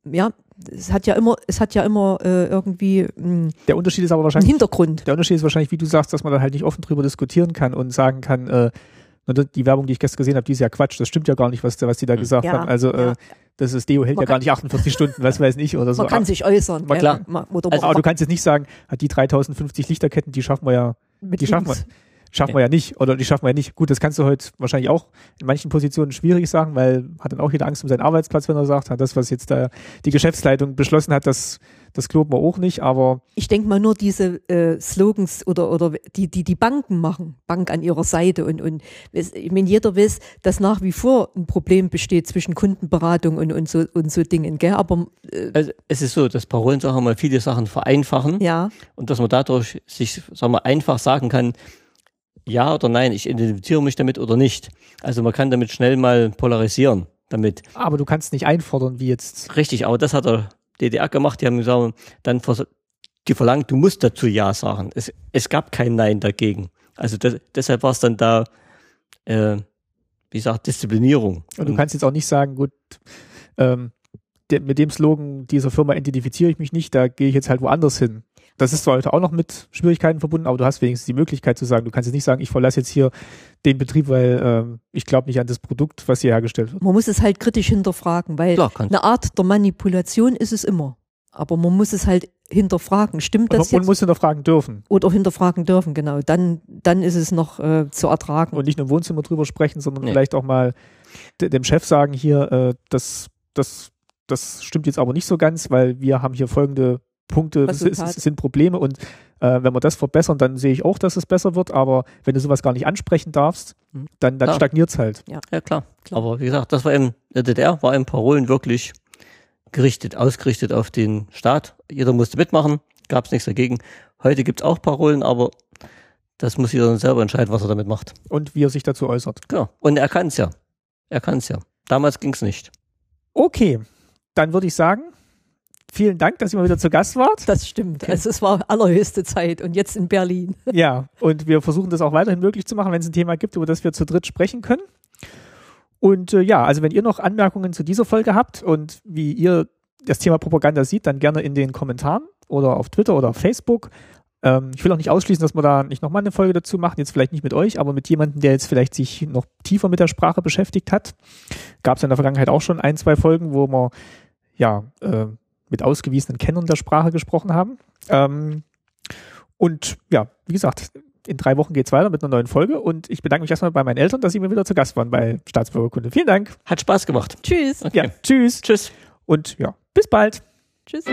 B: ja, es hat ja immer, es hat ja immer äh, irgendwie mh,
A: hm, der Unterschied ist aber wahrscheinlich
B: Hintergrund.
A: Der Unterschied ist wahrscheinlich, wie du sagst, dass man dann halt nicht offen drüber diskutieren kann und sagen kann, äh, die Werbung, die ich gestern gesehen habe, die ist ja Quatsch, das stimmt ja gar nicht, was, was die da hm. gesagt ja, haben. Also ja. äh, das ist Deo hält man ja gar nicht 48 Stunden, was weiß ich oder so.
B: Man kann sich äußern.
A: War klar. Also, aber du kannst jetzt nicht sagen, die 3050 Lichterketten, die schaffen wir ja, Mit die schaffen wir schaffen wir ja nicht oder die schaffen wir ja nicht. Gut, das kannst du heute wahrscheinlich auch in manchen Positionen schwierig sagen, weil hat dann auch jeder Angst um seinen Arbeitsplatz, wenn er sagt, das, was jetzt da die Geschäftsleitung beschlossen hat, das, das glauben wir auch nicht, aber.
B: Ich denke mal nur diese äh, Slogans oder, oder die, die die Banken machen, Bank an ihrer Seite und, und ich meine, jeder weiß, dass nach wie vor ein Problem besteht zwischen Kundenberatung und, und so und so Dingen, gell? Aber
C: äh, also es ist so, dass Parolensachen mal viele Sachen vereinfachen
B: ja.
C: und dass man dadurch sich, sagen wir, einfach sagen kann, ja oder nein, ich identifiziere mich damit oder nicht. Also man kann damit schnell mal polarisieren damit.
A: Aber du kannst nicht einfordern, wie jetzt.
C: Richtig, aber das hat der DDR gemacht. Die haben gesagt, dann die verlangt, du musst dazu Ja sagen. Es, es gab kein Nein dagegen. Also das, deshalb war es dann da, äh, wie gesagt, Disziplinierung.
A: Und du kannst jetzt auch nicht sagen, gut, ähm, mit dem Slogan dieser Firma identifiziere ich mich nicht, da gehe ich jetzt halt woanders hin. Das ist zwar heute auch noch mit Schwierigkeiten verbunden, aber du hast wenigstens die Möglichkeit zu sagen, du kannst jetzt nicht sagen, ich verlasse jetzt hier den Betrieb, weil ähm, ich glaube nicht an das Produkt, was hier hergestellt wird.
B: Man muss es halt kritisch hinterfragen, weil Klar, eine Art der Manipulation ist es immer. Aber man muss es halt hinterfragen. Stimmt das
A: und, jetzt? Man muss hinterfragen dürfen.
B: Oder hinterfragen dürfen, genau. Dann, dann ist es noch äh, zu ertragen.
A: Und nicht nur im Wohnzimmer drüber sprechen, sondern nee. vielleicht auch mal dem Chef sagen hier, äh, das, das, das stimmt jetzt aber nicht so ganz, weil wir haben hier folgende Punkte das ist, sind Probleme und äh, wenn wir das verbessern, dann sehe ich auch, dass es besser wird, aber wenn du sowas gar nicht ansprechen darfst, mhm. dann, dann stagniert es halt.
C: Ja. ja, klar. klar. Aber wie gesagt, das war in der DDR, war in Parolen wirklich gerichtet, ausgerichtet auf den Staat. Jeder musste mitmachen, gab es nichts dagegen. Heute gibt es auch Parolen, aber das muss jeder selber entscheiden, was er damit macht.
A: Und wie er sich dazu äußert.
C: Genau. Und er kann es ja. Er kann es ja. Damals ging es nicht.
A: Okay, dann würde ich sagen, vielen Dank, dass ihr mal wieder zu Gast wart.
B: Das stimmt. Also es war allerhöchste Zeit und jetzt in Berlin.
A: Ja, und wir versuchen das auch weiterhin möglich zu machen, wenn es ein Thema gibt, über das wir zu dritt sprechen können. Und äh, ja, also wenn ihr noch Anmerkungen zu dieser Folge habt und wie ihr das Thema Propaganda sieht, dann gerne in den Kommentaren oder auf Twitter oder auf Facebook. Ähm, ich will auch nicht ausschließen, dass wir da nicht nochmal eine Folge dazu machen, jetzt vielleicht nicht mit euch, aber mit jemandem, der jetzt vielleicht sich noch tiefer mit der Sprache beschäftigt hat. Gab es in der Vergangenheit auch schon ein, zwei Folgen, wo man ja äh, mit ausgewiesenen Kennern der Sprache gesprochen haben. Ähm, und ja, wie gesagt, in drei Wochen geht's weiter mit einer neuen Folge und ich bedanke mich erstmal bei meinen Eltern, dass sie mir wieder zu Gast waren bei Staatsbürgerkunde. Vielen Dank.
C: Hat Spaß gemacht.
B: Tschüss.
A: Okay. Ja, tschüss.
C: Tschüss.
A: Und ja, bis bald.
B: Tschüss.